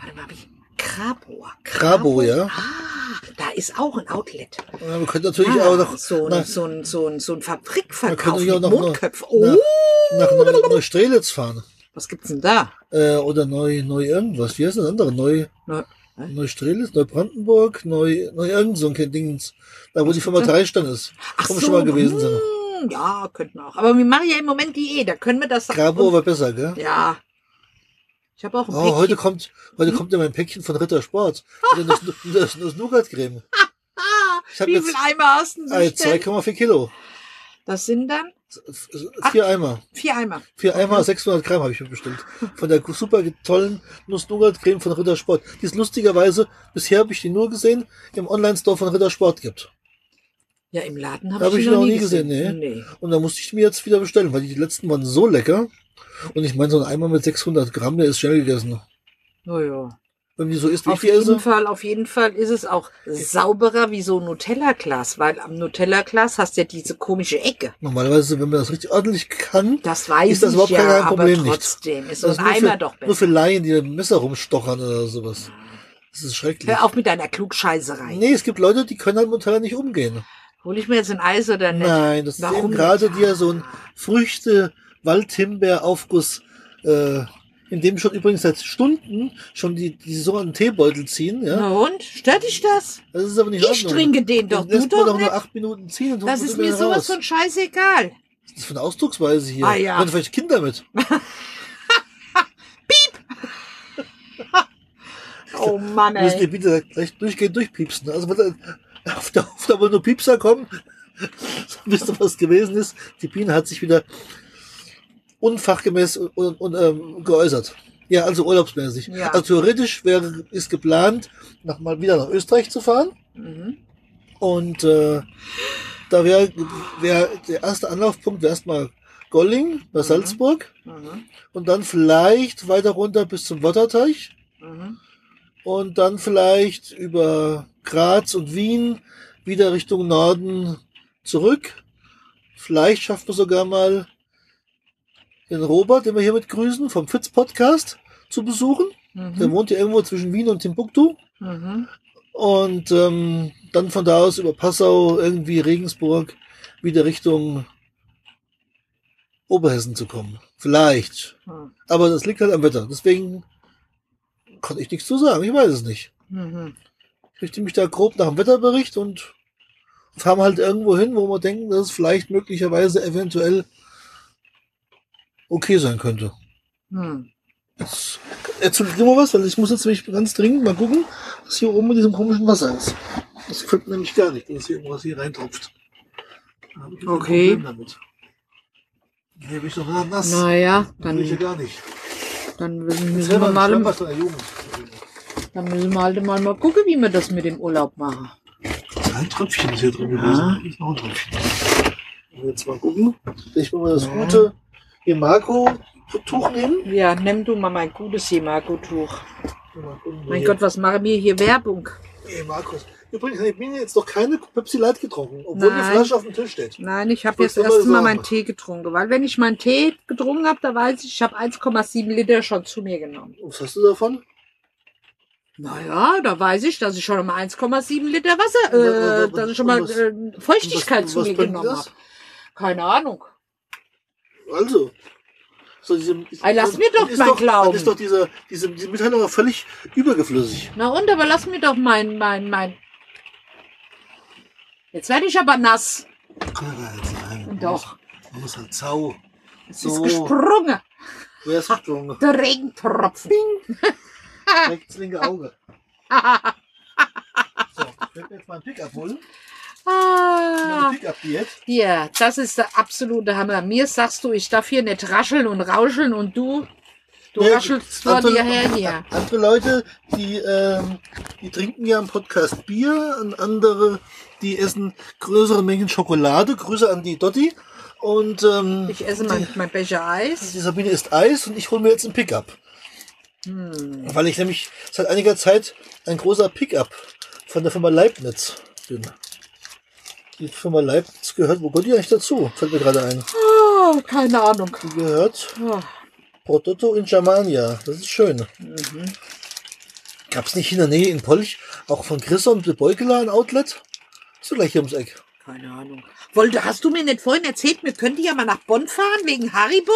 [SPEAKER 3] warte mal, hab ich, Krabo.
[SPEAKER 2] Krabo, ja.
[SPEAKER 3] Ah, da ist auch ein Outlet.
[SPEAKER 2] ja, wir können natürlich
[SPEAKER 3] Ah,
[SPEAKER 2] auch noch
[SPEAKER 3] so,
[SPEAKER 2] nach,
[SPEAKER 3] ein, so, ein, so, ein, so ein
[SPEAKER 2] wir
[SPEAKER 3] Fabrikverkauf
[SPEAKER 2] können
[SPEAKER 3] mit
[SPEAKER 2] auch noch
[SPEAKER 3] Mondköpfen.
[SPEAKER 2] nach,
[SPEAKER 3] Oh,
[SPEAKER 2] nach, nach Neu- Neustrelitz fahren.
[SPEAKER 3] Was gibt's denn da?
[SPEAKER 2] Äh, oder neu, neu irgendwas. Wie heißt das andere? Neu,
[SPEAKER 3] Neu,
[SPEAKER 2] Neustrelitz, Neubrandenburg, neu, neu irgend so ein Dings. Da wo die Firma Dreistand ist.
[SPEAKER 3] Ach
[SPEAKER 2] Komm
[SPEAKER 3] so,
[SPEAKER 2] schon mal gewesen sein.
[SPEAKER 3] hm, ja, könnten auch. Aber wir machen ja im Moment Diät, da können wir das
[SPEAKER 2] Grabo war besser, gell?
[SPEAKER 3] Ja. Ich habe auch ein
[SPEAKER 2] Oh,
[SPEAKER 3] Päckchen.
[SPEAKER 2] heute kommt, heute kommt ja mein Päckchen von Ritter Sport. Das, das, das, Nougat-Creme.
[SPEAKER 3] wie
[SPEAKER 2] jetzt
[SPEAKER 3] viel Eimer hast du bestellt?
[SPEAKER 2] 2,4 Kilo.
[SPEAKER 3] Das sind dann
[SPEAKER 2] Vier Eimer.
[SPEAKER 3] vier Eimer.
[SPEAKER 2] Vier Eimer, 600 Gramm habe ich mir bestellt. Von der super tollen Nuss-Nougat-Creme von Ritter Sport. Die ist lustigerweise, bisher habe ich die nur gesehen, im Online-Store von Ritter Sport gibt.
[SPEAKER 3] Ja, im Laden habe
[SPEAKER 2] Hab
[SPEAKER 3] ich,
[SPEAKER 2] ich
[SPEAKER 3] die noch
[SPEAKER 2] noch
[SPEAKER 3] nie gesehen.
[SPEAKER 2] gesehen,
[SPEAKER 3] nee.
[SPEAKER 2] Und da musste ich mir jetzt wieder bestellen, weil die letzten waren so lecker. Und ich meine, so ein Eimer mit 600 Gramm, der ist schnell gegessen.
[SPEAKER 3] Naja.
[SPEAKER 2] Wenn die so isst, wie ich
[SPEAKER 3] Auf
[SPEAKER 2] esse.
[SPEAKER 3] jeden Fall, auf jeden Fall ist es auch sauberer wie so ein Nutella-Glas, weil am Nutella-Glas hast du ja diese komische Ecke.
[SPEAKER 2] Normalerweise, wenn man das richtig ordentlich kann,
[SPEAKER 3] Das weiß
[SPEAKER 2] Ist das
[SPEAKER 3] ich
[SPEAKER 2] überhaupt
[SPEAKER 3] ja,
[SPEAKER 2] kein
[SPEAKER 3] aber
[SPEAKER 2] Problem nicht.
[SPEAKER 3] trotzdem ist so
[SPEAKER 2] das
[SPEAKER 3] ein
[SPEAKER 2] ist nur
[SPEAKER 3] Eimer
[SPEAKER 2] für,
[SPEAKER 3] doch
[SPEAKER 2] nur
[SPEAKER 3] besser.
[SPEAKER 2] für Laien, die mit dem Messer rumstochern oder sowas. Das ist schrecklich.
[SPEAKER 3] Hör auf mit deiner Klugscheißerei.
[SPEAKER 2] Nee, es gibt Leute, die können halt mit Nutella nicht umgehen.
[SPEAKER 3] Hol ich mir jetzt ein Eis oder nicht?
[SPEAKER 2] Nein, das ist
[SPEAKER 3] Warum
[SPEAKER 2] eben
[SPEAKER 3] nicht?
[SPEAKER 2] gerade dir so ein Früchte Waldhimbeeraufguss, äh, in dem schon übrigens seit Stunden schon die, die so einen Teebeutel ziehen, ja.
[SPEAKER 3] Na und? Stört dich das?
[SPEAKER 2] Das ist aber nicht
[SPEAKER 3] Ich
[SPEAKER 2] Ordnung.
[SPEAKER 3] trinke den doch,
[SPEAKER 2] Den
[SPEAKER 3] du doch
[SPEAKER 2] doch nur acht Minuten ziehen und
[SPEAKER 3] Das ist mir sowas
[SPEAKER 2] raus.
[SPEAKER 3] von scheißegal.
[SPEAKER 2] Das ist von der Ausdrucksweise hier.
[SPEAKER 3] Ah, ja.
[SPEAKER 2] Wenn vielleicht Kinder mit. (laughs) (laughs)
[SPEAKER 3] Oh Mann,
[SPEAKER 2] Müssen die
[SPEAKER 3] ey.
[SPEAKER 2] bitte gleich durchgehend durchpiepsen. Also wenn da auf der Aufnahme nur Piepser kommen, (laughs) so wisst ihr, was gewesen ist. Die Biene hat sich wieder unfachgemäß und, und, und ähm, geäußert. Ja, also urlaubsmäßig.
[SPEAKER 3] Ja.
[SPEAKER 2] Also theoretisch wäre, ist geplant, nach, mal wieder nach Österreich zu fahren.
[SPEAKER 3] Mhm.
[SPEAKER 2] Und äh, da wäre wär der erste Anlaufpunkt wäre erstmal Golling bei Salzburg
[SPEAKER 3] Mhm.
[SPEAKER 2] und dann vielleicht weiter runter bis zum Wotterteich
[SPEAKER 3] Mhm.
[SPEAKER 2] und dann vielleicht über Graz und Wien wieder Richtung Norden zurück. Vielleicht schaffen wir sogar mal den Robert, den wir hier mit grüßen, vom Fitz Podcast zu besuchen. Der
[SPEAKER 3] Mhm.
[SPEAKER 2] wohnt ja irgendwo zwischen Wien und Timbuktu.
[SPEAKER 3] Mhm.
[SPEAKER 2] Und ähm, dann von da aus über Passau, irgendwie Regensburg, wieder Richtung Oberhessen zu kommen. Vielleicht.
[SPEAKER 3] Mhm.
[SPEAKER 2] Aber das liegt halt am Wetter. Deswegen kann ich nichts zu sagen. Ich weiß es nicht.
[SPEAKER 3] Mhm.
[SPEAKER 2] Ich richte mich da grob nach dem Wetterbericht und fahren halt irgendwo hin, wo wir denken, dass es vielleicht möglicherweise eventuell okay sein könnte.
[SPEAKER 3] Hm.
[SPEAKER 2] Jetzt erzählt dir mal was, weil ich muss jetzt nämlich ganz dringend mal gucken, was hier oben mit diesem komischen Wasser ist. Das gefällt mir nämlich gar nicht, dass hier irgendwas hier reintropft. Ich
[SPEAKER 3] Okay.
[SPEAKER 2] Damit. Hier bin ich doch na- nass.
[SPEAKER 3] Naja,
[SPEAKER 2] Dann ich ja gar nicht.
[SPEAKER 3] dann müssen wir mal,
[SPEAKER 2] Jugend.
[SPEAKER 3] dann müssen wir halt mal, mal gucken, wie wir das mit dem Urlaub machen.
[SPEAKER 2] Ein Tröpfchen ist hier drin
[SPEAKER 3] Ja.
[SPEAKER 2] gewesen. Hier ist noch ein Tröpfchen. Jetzt mal gucken. Ich will mal das gute Imago-Tuch nehmen.
[SPEAKER 3] Ja, nimm du mal mein gutes
[SPEAKER 2] gucken,
[SPEAKER 3] Mein. Gott, was machen wir hier Werbung?
[SPEAKER 2] Imago. Übrigens, ich bin jetzt noch keine Pepsi Light getrunken, obwohl die
[SPEAKER 3] Nein.
[SPEAKER 2] Flasche auf dem Tisch steht.
[SPEAKER 3] Nein, ich habe jetzt
[SPEAKER 2] wollte
[SPEAKER 3] erst
[SPEAKER 2] nur
[SPEAKER 3] mal
[SPEAKER 2] sagen.
[SPEAKER 3] meinen Tee getrunken, weil wenn ich meinen Tee getrunken habe, da weiß ich, ich habe 1,7 Liter schon zu mir genommen.
[SPEAKER 2] Was hast du davon?
[SPEAKER 3] Naja, da weiß ich, dass ich schon mal 1,7 Liter Wasser,
[SPEAKER 2] Und
[SPEAKER 3] äh,
[SPEAKER 2] was-
[SPEAKER 3] dass ich schon mal
[SPEAKER 2] was-
[SPEAKER 3] äh, Feuchtigkeit zu mir genommen habe. Keine Ahnung.
[SPEAKER 2] Also. So diese,
[SPEAKER 3] Ey, lass mir doch
[SPEAKER 2] ist
[SPEAKER 3] mal
[SPEAKER 2] doch,
[SPEAKER 3] glauben.
[SPEAKER 2] Dann ist doch diese, diese, diese Mitteilung auch völlig übergeflüssig.
[SPEAKER 3] Na und, aber lass mir doch mein, mein, mein. Jetzt werde ich aber nass.
[SPEAKER 2] Kann gar nicht sein. Man
[SPEAKER 3] Doch.
[SPEAKER 2] Man muss halt Zau.
[SPEAKER 3] Es
[SPEAKER 2] So.
[SPEAKER 3] ist gesprungen.
[SPEAKER 2] Wer ist gesprungen?
[SPEAKER 3] Der Regentropfen.
[SPEAKER 2] Direkt ins linke Auge. (laughs) So, ich werde jetzt mal ein Pickup holen.
[SPEAKER 3] Ah. Hier, das ist der absolute Hammer. Mir sagst du, ich darf hier nicht rascheln und rauscheln und du, du
[SPEAKER 2] Ja,
[SPEAKER 3] raschelst vor
[SPEAKER 2] andere-
[SPEAKER 3] dir her hier. (laughs)
[SPEAKER 2] Andere Leute, die, ähm, die trinken ja im Podcast Bier und andere, die essen größere Mengen Schokolade. Grüße an die Dotti. Und ähm,
[SPEAKER 3] Ich esse mein, mein Becher Eis.
[SPEAKER 2] die Sabine isst Eis und ich hole mir jetzt ein Pickup.
[SPEAKER 3] Hm.
[SPEAKER 2] Weil ich nämlich seit einiger Zeit ein großer Pickup von der Firma Leibniz bin. Die Firma Leibniz gehört, wo gehört die eigentlich dazu? Fällt mir gerade ein.
[SPEAKER 3] Oh, keine Ahnung.
[SPEAKER 2] Die gehört
[SPEAKER 3] Oh,
[SPEAKER 2] Prodotto in Germania. Das ist schön.
[SPEAKER 3] mhm.
[SPEAKER 2] Gab es nicht in der Nähe in Polch auch von Chris und de Beukela ein Outlet? Ist doch gleich hier ums Eck.
[SPEAKER 3] Keine Ahnung. Wollte, hast du mir nicht vorhin erzählt, wir könnten ja mal nach Bonn fahren wegen Haribo?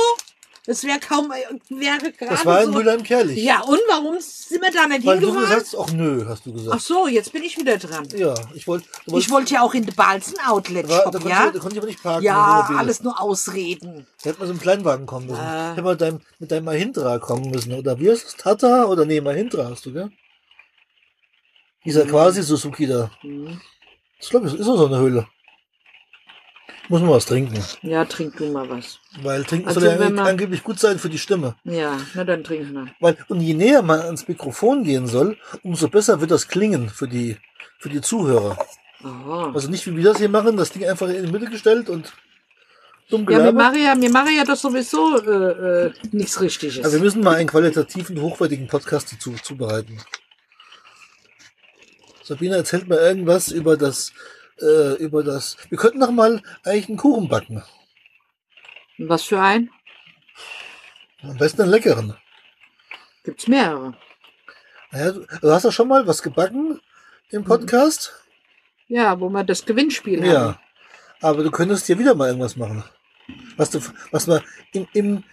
[SPEAKER 3] Das wäre kaum, wäre gerade
[SPEAKER 2] Das war in
[SPEAKER 3] so.
[SPEAKER 2] Mülheim-Kerlich.
[SPEAKER 3] Ja, und warum sind wir da nicht
[SPEAKER 2] Weil du
[SPEAKER 3] hingefahren?
[SPEAKER 2] gesagt hast, ach nö, hast du
[SPEAKER 3] Ach
[SPEAKER 2] gesagt.
[SPEAKER 3] so, jetzt bin ich wieder dran.
[SPEAKER 2] Ja, ich wollte.
[SPEAKER 3] Ich wollte ja auch in den Balzen Outlet
[SPEAKER 2] Da, da,
[SPEAKER 3] Shop,
[SPEAKER 2] konnte
[SPEAKER 3] ja?
[SPEAKER 2] ich, da konnte ich aber nicht parken.
[SPEAKER 3] Ja, alles nur Ausreden.
[SPEAKER 2] Da hätte man so einen Kleinwagen kommen müssen.
[SPEAKER 3] Ah.
[SPEAKER 2] Hätte man mit deinem, mit deinem Mahindra kommen müssen. Oder wie heißt das? Tata? Oder nee, Mahindra hast du, gell? Dieser
[SPEAKER 3] Mhm.
[SPEAKER 2] quasi Suzuki da.
[SPEAKER 3] Hm.
[SPEAKER 2] Das glaube ich, ist auch so eine Höhle. Muss man was trinken.
[SPEAKER 3] Ja, trink du mal was.
[SPEAKER 2] Weil trinken
[SPEAKER 3] Also
[SPEAKER 2] soll ja
[SPEAKER 3] man-
[SPEAKER 2] angeblich gut sein für die Stimme.
[SPEAKER 3] Ja, na dann trinken wir.
[SPEAKER 2] Weil, und je näher man ans Mikrofon gehen soll, umso besser wird das klingen für die, für die Zuhörer.
[SPEAKER 3] Aha.
[SPEAKER 2] Also nicht wie wir das hier machen, das Ding einfach in die Mitte gestellt und dumm
[SPEAKER 3] Ja, wir
[SPEAKER 2] gelabert.
[SPEAKER 3] machen ja, wir machen ja das sowieso äh, äh, nichts Richtiges.
[SPEAKER 2] Aber wir müssen mal einen qualitativen, hochwertigen Podcast dazu zubereiten. Sabine erzählt mir irgendwas über das, äh, über das. Wir könnten noch mal eigentlich einen Kuchen backen.
[SPEAKER 3] Was für ein?
[SPEAKER 2] Am besten einen leckeren.
[SPEAKER 3] Gibt's mehrere.
[SPEAKER 2] Naja, du, du hast doch schon mal was gebacken im Podcast?
[SPEAKER 3] Ja, wo wir das Gewinnspiel haben.
[SPEAKER 2] Ja. Aber du könntest hier wieder mal irgendwas machen. Was du, was man im, im,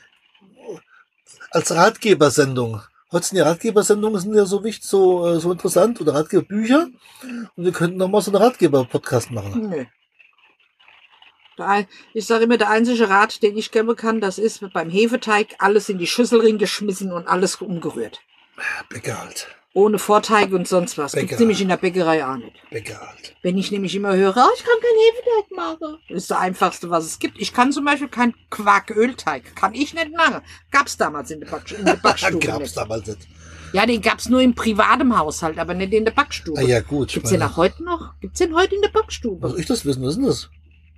[SPEAKER 2] als Ratgebersendung. Heute sind die Ratgebersendungen sind ja so wichtig, so, äh, so interessant oder Ratgeberbücher. Und wir könnten noch mal so einen Ratgeber-Podcast machen.
[SPEAKER 3] Nö. Ich sage immer, der einzige Rat, den ich geben kann, das ist beim Hefeteig alles in die Schüssel geschmissen und alles umgerührt.
[SPEAKER 2] Bäcker halt.
[SPEAKER 3] Ohne Vorteig und sonst was. Gibt's
[SPEAKER 2] Bäcker.
[SPEAKER 3] nämlich in der Bäckerei auch nicht.
[SPEAKER 2] Bäcker halt.
[SPEAKER 3] Wenn ich nämlich immer höre, oh, ich kann keinen Hefeteig machen. Das ist das Einfachste, was es gibt. Ich kann zum Beispiel keinen Quarkölteig. Kann ich nicht machen. Gab's damals in der, Back in der Backstube (laughs)
[SPEAKER 2] Gab's
[SPEAKER 3] nicht.
[SPEAKER 2] damals nicht.
[SPEAKER 3] Ja, den gab's nur im privaten Haushalt, aber nicht in der Backstube.
[SPEAKER 2] Ah ja, gut.
[SPEAKER 3] Gibt's den auch heute noch? Gibt's den heute in der Backstube?
[SPEAKER 2] Muss ich das wissen? Was ist denn das?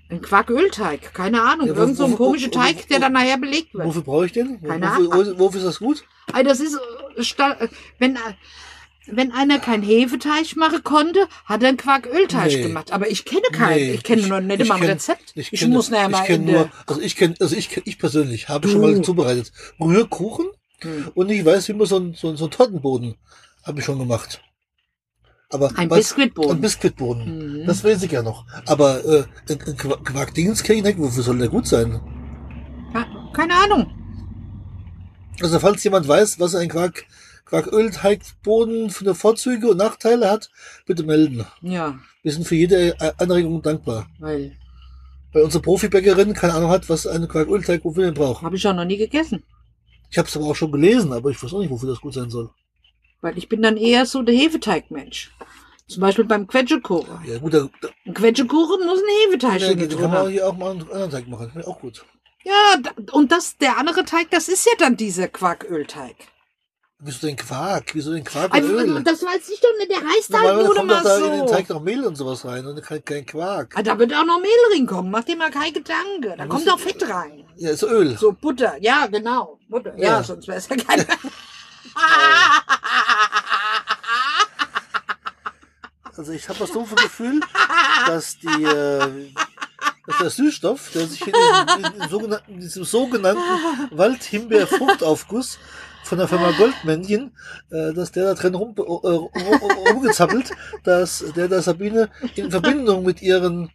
[SPEAKER 3] Ein Quarkölteig. Keine Ahnung.
[SPEAKER 2] Ja,
[SPEAKER 3] Irgend so ein komischer Teig,
[SPEAKER 2] wo-
[SPEAKER 3] der dann nachher belegt wird.
[SPEAKER 2] Wofür brauche ich den?
[SPEAKER 3] Keine
[SPEAKER 2] wofür, wo, wofür ist das gut?
[SPEAKER 3] Ey, das ist, äh, äh, wenn, äh, wenn einer keinen Hefeteig machen konnte, hat er einen Quarkölteig
[SPEAKER 2] Nee.
[SPEAKER 3] gemacht. Aber ich kenne keinen.
[SPEAKER 2] Nee,
[SPEAKER 3] ich kenne
[SPEAKER 2] ich-
[SPEAKER 3] noch nicht
[SPEAKER 2] ich
[SPEAKER 3] mal ein Rezept.
[SPEAKER 2] Ich,
[SPEAKER 3] Ich, muss nachher
[SPEAKER 2] ich
[SPEAKER 3] mal
[SPEAKER 2] kenn
[SPEAKER 3] in
[SPEAKER 2] nur, also ich kenne, also ich, ich persönlich habe
[SPEAKER 3] Du.
[SPEAKER 2] schon mal zubereitet. Rührkuchen
[SPEAKER 3] Hm.
[SPEAKER 2] und ich weiß, wie man so einen so, so einen Tortenboden habe ich schon gemacht. Aber
[SPEAKER 3] ein
[SPEAKER 2] was-
[SPEAKER 3] Biskuitboden.
[SPEAKER 2] Ein Biskuitboden.
[SPEAKER 3] Mhm.
[SPEAKER 2] Das weiß ich ja noch. Aber äh, ein, ein Quark- Quark-Dingens kenn ich nicht. Wofür soll der gut sein?
[SPEAKER 3] Keine Ahnung.
[SPEAKER 2] Also falls jemand weiß, was ein Quark, Quarkölteigboden für Vorzüge und Nachteile hat, bitte melden.
[SPEAKER 3] Ja,
[SPEAKER 2] Wir sind für jede Anregung dankbar.
[SPEAKER 3] weil
[SPEAKER 2] Weil unsere Profibäckerin keine Ahnung hat, was eine Quarkölteig wofür den braucht.
[SPEAKER 3] habe ich auch noch nie gegessen.
[SPEAKER 2] Ich habe es aber auch schon gelesen, aber ich weiß auch nicht, wofür das gut sein soll.
[SPEAKER 3] Weil ich bin dann eher so der Hefeteigmensch. Zum Beispiel beim Quetschekuchen.
[SPEAKER 2] Ja gut, da, da,
[SPEAKER 3] Ein Quetschekuchen muss ein Hefeteig
[SPEAKER 2] da,
[SPEAKER 3] drin
[SPEAKER 2] da kann man hier auch mal einen anderen Teig machen. Ja, auch gut.
[SPEAKER 3] Ja, und das, der andere Teig, das ist ja dann dieser Quarkölteig.
[SPEAKER 2] Wieso den Quark? Wieso den Quark und
[SPEAKER 3] Also,
[SPEAKER 2] Öl?
[SPEAKER 3] das weiß ich doch nicht, der heißt halt nur
[SPEAKER 2] kommt
[SPEAKER 3] mal
[SPEAKER 2] da in den. Teig noch Mehl und sowas rein und kein, kein Quark.
[SPEAKER 3] Ah, da wird auch noch Mehl reinkommen, mach dir mal keine Gedanken. Da kommt auch Fett rein.
[SPEAKER 2] Ja, ist Öl.
[SPEAKER 3] So Butter, ja, genau. Butter, ja,
[SPEAKER 2] Ja.
[SPEAKER 3] sonst wäre es ja kein. (laughs) (laughs)
[SPEAKER 2] Also ich habe das dumpfe Gefühl, dass die äh, dass der Süßstoff, der sich in diesem, in sogenannten, diesem sogenannten Waldhimbeer-Fruchtaufguss von der Firma Goldmännchen, äh, dass der da drin rum, äh, rum- rumgezappelt, dass der da Sabine in Verbindung mit ihren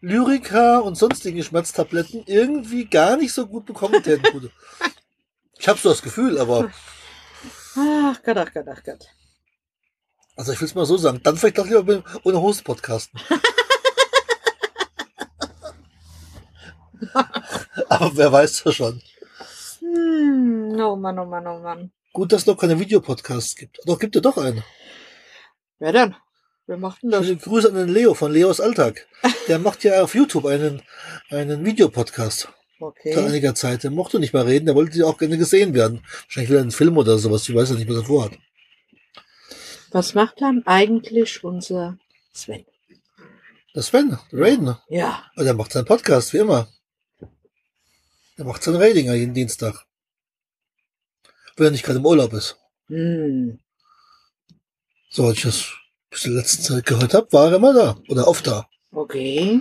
[SPEAKER 2] Lyrika und sonstigen Schmerztabletten irgendwie gar nicht so gut bekommen würde. Ich habe so das Gefühl, aber
[SPEAKER 3] Ach Gott, ach Gott, ach Gott.
[SPEAKER 2] Also ich will es mal so sagen, dann vielleicht doch lieber mit- ohne Host podcasten. (laughs) aber wer weiß das schon.
[SPEAKER 3] Hm, oh Mann, oh Mann, oh Mann.
[SPEAKER 2] Gut, dass es noch keine Videopodcasts gibt. Doch, gibt es doch einen.
[SPEAKER 3] Wer denn? Wer macht denn das?
[SPEAKER 2] Schöne Grüße an den Leo von Leos Alltag. Der macht ja auf YouTube einen, einen Videopodcast
[SPEAKER 3] Okay.
[SPEAKER 2] einiger Zeit. Der mochte nicht mal reden, der wollte ja auch gerne gesehen werden. Wahrscheinlich will er einen Film oder sowas. Ich weiß ja nicht, was er vorhat.
[SPEAKER 3] Was macht dann eigentlich unser Sven?
[SPEAKER 2] Das Sven, Raiden.
[SPEAKER 3] Ja.
[SPEAKER 2] Und der macht seinen Podcast, wie immer. Er macht sein Ratinger jeden Dienstag. Wenn er nicht gerade im Urlaub ist.
[SPEAKER 3] Hm.
[SPEAKER 2] So, als ich das bis zur letzten Zeit gehört habe, war er immer da. Oder oft da.
[SPEAKER 3] Okay.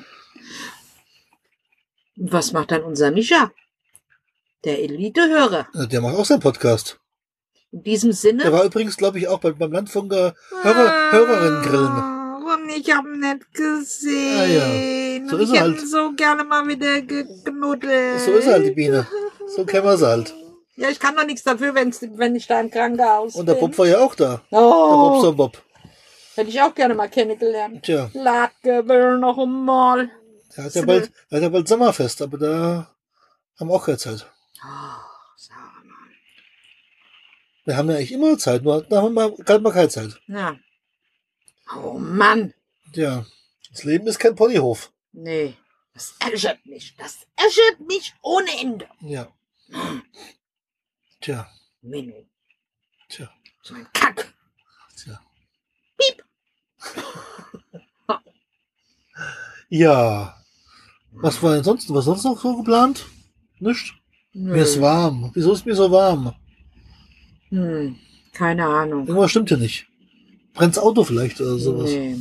[SPEAKER 3] Und was macht dann unser Micha? Der Elite-Hörer.
[SPEAKER 2] Ja, Der macht auch seinen Podcast.
[SPEAKER 3] In diesem Sinne.
[SPEAKER 2] Der war übrigens, glaube ich, auch beim, beim Landfunker Hörer, Hörerinnen grillen.
[SPEAKER 3] Ah, Und ich hab nicht gesehen.
[SPEAKER 2] Ah, ja. So
[SPEAKER 3] Und
[SPEAKER 2] ist
[SPEAKER 3] ich hätte
[SPEAKER 2] halt.
[SPEAKER 3] so gerne mal wieder geknuddelt.
[SPEAKER 2] So ist halt die Biene. So kennen wir sie halt.
[SPEAKER 3] Ja, ich kann doch nichts dafür, wenn's, wenn ich da im Krankenhaus
[SPEAKER 2] Und der
[SPEAKER 3] bin.
[SPEAKER 2] Bob war ja auch da. Der Bob
[SPEAKER 3] Oh,
[SPEAKER 2] so Bob.
[SPEAKER 3] hätte ich auch gerne mal kennengelernt.
[SPEAKER 2] Tja,
[SPEAKER 3] Ladgebel noch einmal.
[SPEAKER 2] der hat ja bald, der hat ja bald Sommerfest, aber da haben wir auch keine Zeit.
[SPEAKER 3] Oh.
[SPEAKER 2] Wir haben ja eigentlich immer Zeit, nur da haben wir gerade mal keine Zeit.
[SPEAKER 3] Ja. Oh Mann.
[SPEAKER 2] Tja, das Leben ist kein Ponyhof.
[SPEAKER 3] Nee. Das ärgert mich. Das ärgert mich ohne Ende.
[SPEAKER 2] Ja. Tja,
[SPEAKER 3] Menno.
[SPEAKER 2] tja,
[SPEAKER 3] So ein Kack.
[SPEAKER 2] tja.
[SPEAKER 3] Piep.
[SPEAKER 2] Ja. Was war denn sonst, was sonst noch so geplant? Nicht? Mir ist warm. Wieso ist mir so warm?
[SPEAKER 3] Hm. Keine Ahnung.
[SPEAKER 2] Irgendwas stimmt hier nicht. Brennt's Auto vielleicht oder sowas.
[SPEAKER 3] Nee.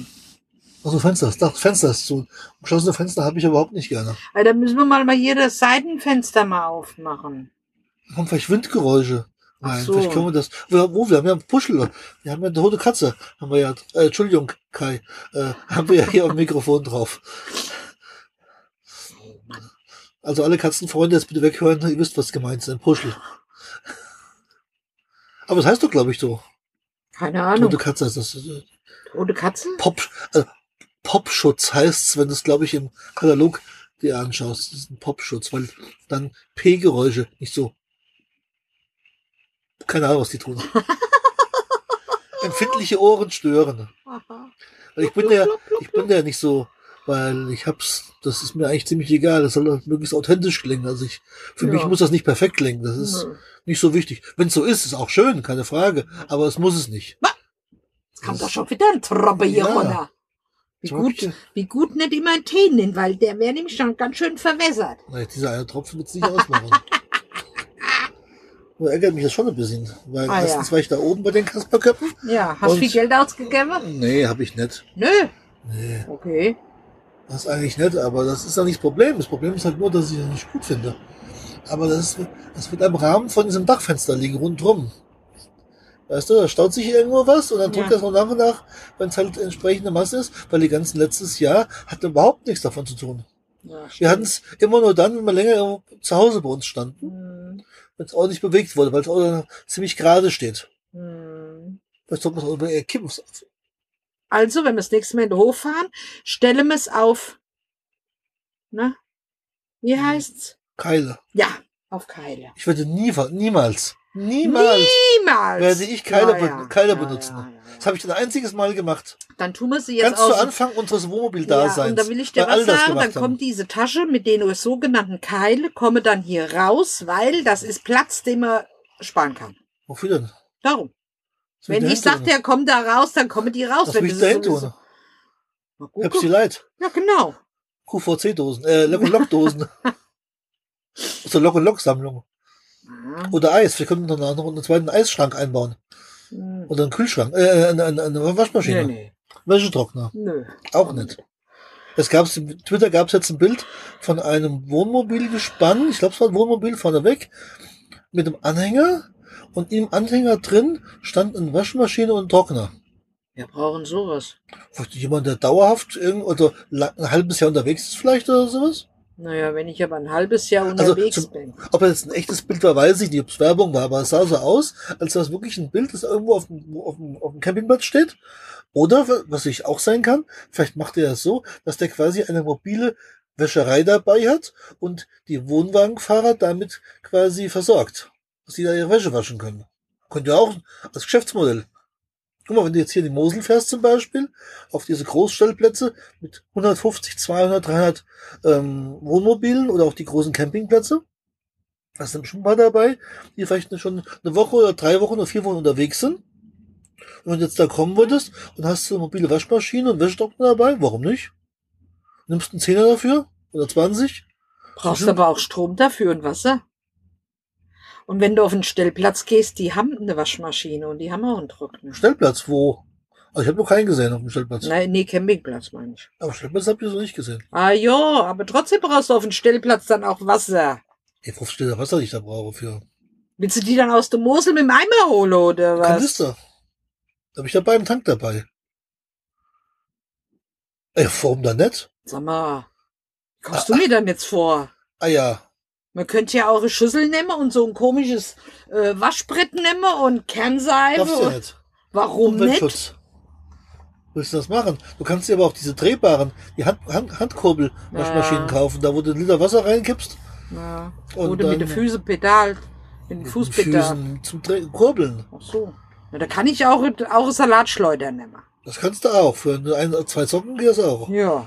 [SPEAKER 2] Also Fenster, das Dach, Fenster ist zu. Geschlossene Fenster habe ich überhaupt nicht gerne.
[SPEAKER 3] Aber da müssen wir mal, mal hier das Seitenfenster mal aufmachen.
[SPEAKER 2] Da kommen vielleicht Windgeräusche. Nein,
[SPEAKER 3] so.
[SPEAKER 2] vielleicht können wir das. Wo, wo wir haben ja Puschel. Wir haben ja eine tote Katze. Haben wir ja. Äh, Entschuldigung, Kai. Äh, (laughs) haben wir ja hier am Mikrofon drauf. Also alle Katzenfreunde jetzt bitte weghören. Ihr wisst, was gemeint ist. Ein Puschel. Aber das heißt doch, glaube ich, so.
[SPEAKER 3] Keine Ahnung.
[SPEAKER 2] Tote Katze heißt das. äh,
[SPEAKER 3] Rote Katze?
[SPEAKER 2] Pop, äh, Popschutz heißt's, wenn du es, glaube ich, im Katalog dir anschaust. Das ist ein Popschutz, weil dann P-Geräusche nicht so. Keine Ahnung, was die tun. (laughs) Empfindliche Ohren stören. Weil ich bin ja, ich bin ja nicht so, weil ich hab's, das ist mir eigentlich ziemlich egal. Das soll möglichst authentisch klingen. Also ich, für
[SPEAKER 3] Ja.
[SPEAKER 2] mich muss das nicht perfekt klingen. Das ist
[SPEAKER 3] Nö.
[SPEAKER 2] nicht so wichtig. Wenn es so ist, ist auch schön, keine Frage. Aber es muss es nicht.
[SPEAKER 3] Jetzt kommt doch schon wieder ein Tropper hier
[SPEAKER 2] Ja.
[SPEAKER 3] runter. Wie gut, wie gut nicht immer einen Tee nehmen, weil der wäre nämlich schon ganz schön verwässert.
[SPEAKER 2] Nein, dieser eine Tropfen wird's nicht ausmachen. (laughs) Nur ärgert mich das schon ein bisschen. Weil
[SPEAKER 3] Ah,
[SPEAKER 2] erstens
[SPEAKER 3] ja.
[SPEAKER 2] war ich da oben bei den Kasperköppen.
[SPEAKER 3] Ja, hast
[SPEAKER 2] Und-
[SPEAKER 3] viel Geld ausgegeben?
[SPEAKER 2] Nee, habe ich nicht.
[SPEAKER 3] Nö.
[SPEAKER 2] Nee,
[SPEAKER 3] Okay.
[SPEAKER 2] Das eigentlich nicht. Aber das ist ja nicht das Problem. Das Problem ist halt nur, dass ich das nicht gut finde. Aber das, ist, das wird am Rahmen von diesem Dachfenster liegen, rundrum. Weißt du, da staut sich irgendwo was und dann tut
[SPEAKER 3] Ja.
[SPEAKER 2] das noch nach und nach, wenn es halt entsprechende Masse ist, weil die ganzen letztes Jahr hatten überhaupt nichts davon zu tun.
[SPEAKER 3] Ja,
[SPEAKER 2] Wir hatten es immer nur dann, wenn wir länger zu Hause bei uns standen,
[SPEAKER 3] Hm,
[SPEAKER 2] wenn es auch nicht bewegt wurde, weil es auch ziemlich gerade steht.
[SPEAKER 3] hm.
[SPEAKER 2] Vielleicht sollte man es über eher kippen.
[SPEAKER 3] Also, wenn wir das nächste Mal in den Hof fahren, stellen wir es auf, ne? Wie
[SPEAKER 2] Hm.
[SPEAKER 3] heißt's?
[SPEAKER 2] Keile.
[SPEAKER 3] Ja, auf Keile.
[SPEAKER 2] Ich würde nie, niemals, niemals
[SPEAKER 3] Niemals.
[SPEAKER 2] werde ich Keile,
[SPEAKER 3] Ja, ja.
[SPEAKER 2] Keile
[SPEAKER 3] Ja,
[SPEAKER 2] benutzen.
[SPEAKER 3] ja, ja, ja.
[SPEAKER 2] Das habe ich ein einziges Mal gemacht.
[SPEAKER 3] Dann tun wir sie jetzt
[SPEAKER 2] Ganz zu Anfang unseres
[SPEAKER 3] ja,
[SPEAKER 2] Wohnmobil-Daseins.
[SPEAKER 3] und da will ich dir was sagen, dann
[SPEAKER 2] haben.
[SPEAKER 3] kommt diese Tasche mit den sogenannten Keile, komme dann hier raus, weil das ist Platz, den man sparen kann.
[SPEAKER 2] Wofür denn?
[SPEAKER 3] Darum.
[SPEAKER 2] Will
[SPEAKER 3] Wenn ich sag,
[SPEAKER 2] hin
[SPEAKER 3] der kommt da raus, dann kommen die raus.
[SPEAKER 2] Was
[SPEAKER 3] Wenn
[SPEAKER 2] will ich
[SPEAKER 3] das
[SPEAKER 2] da hin
[SPEAKER 3] sowieso-
[SPEAKER 2] tun?
[SPEAKER 3] Mal
[SPEAKER 2] Pepsi. Light.
[SPEAKER 3] Ja, genau.
[SPEAKER 2] QVC-Dosen, äh, Lock- und Lock-Dosen. Aus (laughs) der Lock- und Lock-Sammlung.
[SPEAKER 3] Ja.
[SPEAKER 2] Oder Eis. Wir könnten noch noch einen zweiten Eisschrank einbauen.
[SPEAKER 3] Hm.
[SPEAKER 2] Oder einen Kühlschrank. Äh, eine, eine, eine Waschmaschine.
[SPEAKER 3] Nee, nee.
[SPEAKER 2] Wäschetrockner.
[SPEAKER 3] Nö.
[SPEAKER 2] Auch nicht. Es gab Twitter gab es jetzt ein Bild von einem Wohnmobilgespann. Ich glaube, es war ein Wohnmobil vorneweg mit einem Anhänger. Und im Anhänger drin stand eine Waschmaschine und ein Trockner.
[SPEAKER 3] Wir brauchen sowas.
[SPEAKER 2] Vielleicht jemand, der dauerhaft irgend oder ein halbes Jahr unterwegs ist vielleicht oder sowas?
[SPEAKER 3] Naja, wenn ich aber ein halbes Jahr
[SPEAKER 2] Also
[SPEAKER 3] unterwegs
[SPEAKER 2] zum-
[SPEAKER 3] bin.
[SPEAKER 2] Ob es jetzt ein echtes Bild war, weiß ich nicht, ob es Werbung war, aber es sah so aus, als das wirklich ein Bild, das irgendwo auf dem, auf dem, auf dem Campingplatz steht. Oder, was ich auch sein kann, vielleicht macht er das so, dass der quasi eine mobile Wäscherei dabei hat und die Wohnwagenfahrer damit quasi versorgt, dass sie da ihre Wäsche waschen können. Könnte ja auch als Geschäftsmodell. Guck mal, wenn du jetzt hier in die Mosel fährst zum Beispiel, auf diese Großstellplätze mit 150, 200, 300 ähm, Wohnmobilen oder auch die großen Campingplätze, da sind bestimmt ein paar dabei, die vielleicht schon eine Woche oder drei Wochen oder vier Wochen unterwegs sind. Und wenn du jetzt da kommen würdest und hast du eine mobile Waschmaschine und Wäschetrockner dabei, warum nicht? Nimmst einen Zehner dafür? Oder 20?
[SPEAKER 3] Brauchst aber auch Strom dafür und Wasser. Und wenn du auf den Stellplatz gehst, die haben eine Waschmaschine und die haben auch einen Trockner.
[SPEAKER 2] Stellplatz, wo? Also ich habe noch keinen gesehen auf dem Stellplatz.
[SPEAKER 3] Nein, nee, Campingplatz meine ich.
[SPEAKER 2] Aber Stellplatz habt ihr so nicht gesehen.
[SPEAKER 3] Ah ja, aber trotzdem brauchst du auf den Stellplatz dann auch Wasser.
[SPEAKER 2] Ey, 50 Liter Wasser, die ich da brauche für
[SPEAKER 3] Willst du die dann aus dem Mosel mit dem Eimer holen oder was?
[SPEAKER 2] Kanister. Da habe ich dabei im Tank dabei. Ey, warum da nicht?
[SPEAKER 3] Sag mal, wie kommst du mir dann jetzt vor?
[SPEAKER 2] Ah ja,
[SPEAKER 3] Man könnte ja auch eine Schüssel nehmen und so ein komisches äh, Waschbrett nehmen und Kernseife.
[SPEAKER 2] darfst du ja nicht.
[SPEAKER 3] Warum nicht?
[SPEAKER 2] Willst du das machen? Du kannst dir aber auch diese drehbaren, die Hand, Hand, Handkurbel-Waschmaschinen
[SPEAKER 3] Ja.
[SPEAKER 2] kaufen, da wo du einen Liter Wasser reinkippst
[SPEAKER 3] Ja.
[SPEAKER 2] Und
[SPEAKER 3] Oder mit den Füßen Pedal. Mit dem Fußpedal.
[SPEAKER 2] Füßen zum Dreh Kurbeln.
[SPEAKER 3] Ach so. Ja, da kann ich auch, auch eine Salatschleuder nehmen.
[SPEAKER 2] Das kannst du auch. Für ein, zwei Socken geht das auch.
[SPEAKER 3] Ja.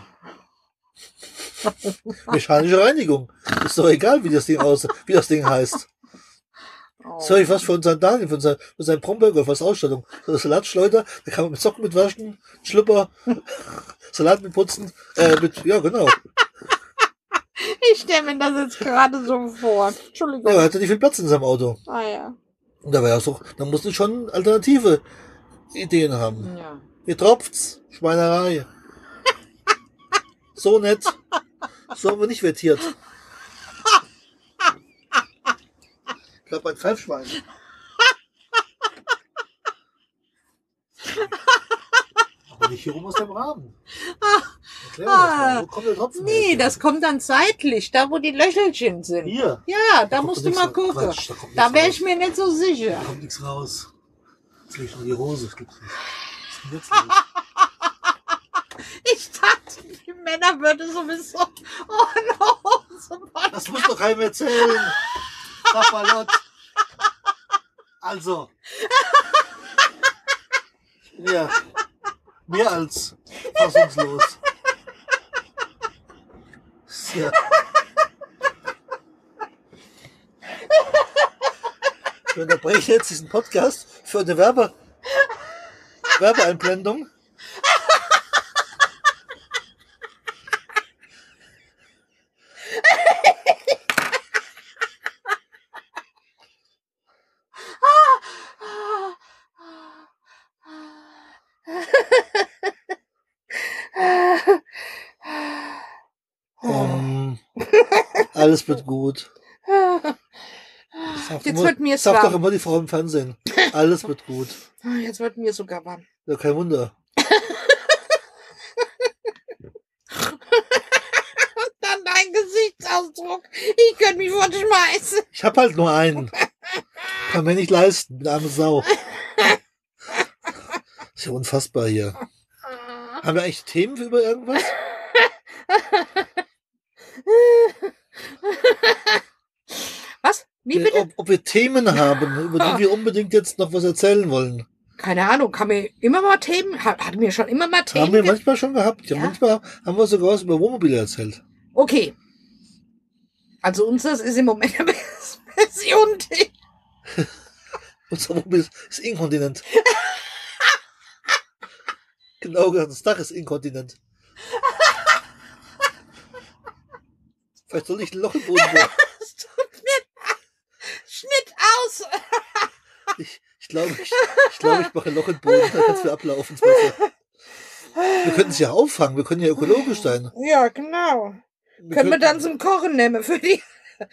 [SPEAKER 2] Mechanische Reinigung. Ist doch egal, wie das Ding aus, wie das Ding heißt.
[SPEAKER 3] Oh.
[SPEAKER 2] Soll ich was für unseren Daniel, für unseren, für seinen Bromberger, was Ausstattung? So eine Salatschleuder, da kann man mit Socken mit waschen, Schlüpper, (laughs) Salat mit putzen, äh, mit, ja, genau.
[SPEAKER 3] Ich stelle mir das jetzt gerade so vor. Entschuldigung.
[SPEAKER 2] Ja, er hatte nicht viel Platz in seinem Auto.
[SPEAKER 3] Ah ja.
[SPEAKER 2] Und da war ja so, da musst du schon alternative Ideen haben.
[SPEAKER 3] Ja.
[SPEAKER 2] Hier tropft's, Schweinerei. So nett. So haben wir nicht. Ich glaube, ein Pfeifschwein. Aber nicht hier rum aus dem Rahmen. Erklär mir das mal. Wo kommt der Tropfen her?
[SPEAKER 3] Nee, das kommt dann seitlich, da wo die Löchelchen sind.
[SPEAKER 2] Hier.
[SPEAKER 3] Ja, da
[SPEAKER 2] kommt
[SPEAKER 3] musst du mal
[SPEAKER 2] raus.
[SPEAKER 3] gucken.
[SPEAKER 2] Quatsch, da kommt
[SPEAKER 3] Da wäre
[SPEAKER 2] raus.
[SPEAKER 3] ich mir nicht so sicher.
[SPEAKER 2] Da kommt nichts raus. Jetzt ich noch die Hose. Das gibt's nicht. Denn jetzt los?
[SPEAKER 3] Ich dachte, die Männer würden sowieso ohne Hose machen.
[SPEAKER 2] Das muss doch keinem erzählen. Papalot. Also. Ja mehr als fassungslos. Ja. Ich unterbreche jetzt diesen Podcast für eine Werbe Werbeeinblendung. Um, alles wird gut. Sagt
[SPEAKER 3] Jetzt
[SPEAKER 2] immer,
[SPEAKER 3] wird mir
[SPEAKER 2] sagt doch
[SPEAKER 3] warm.
[SPEAKER 2] immer die Frau im Fernsehen. Alles wird gut.
[SPEAKER 3] Ah, Jetzt wird mir sogar warm.
[SPEAKER 2] Ja, kein Wunder. (laughs)
[SPEAKER 3] Dann dein Gesichtsausdruck. Ich könnte mich verschmeißen.
[SPEAKER 2] Ich hab halt nur einen. Kann mir nicht leisten, eine arme Sau. (laughs) Ist ja unfassbar hier. Haben wir eigentlich Themen über irgendwas?
[SPEAKER 3] Was? Wie
[SPEAKER 2] Ja,
[SPEAKER 3] bitte?
[SPEAKER 2] Ob, ob wir Themen haben, über die wir unbedingt jetzt noch was erzählen wollen.
[SPEAKER 3] Keine Ahnung, kann mir immer mal Themen, hat, hat mir schon immer mal Themen.
[SPEAKER 2] Haben wir manchmal schon gehabt. Ja,
[SPEAKER 3] Ja.
[SPEAKER 2] manchmal haben wir sogar was über Wohnmobile erzählt.
[SPEAKER 3] Okay. Also unseres ist im Moment eine Version. die-
[SPEAKER 2] Unser Wohnmobil ist, ist inkontinent. (laughs) genau, das Dach ist inkontinent. (laughs) Vielleicht soll ich ein Loch im Boden bohren.
[SPEAKER 3] Schnitt aus.
[SPEAKER 2] Ich, ich glaube, ich, ich, glaube, ich mache ein Loch im Boden, dann kann es wieder ablaufen. Wasser. Wir könnten es ja auffangen, wir können ja ökologisch sein.
[SPEAKER 3] Ja, genau.
[SPEAKER 2] Wir
[SPEAKER 3] Können wir dann zum Kochen nehmen für die,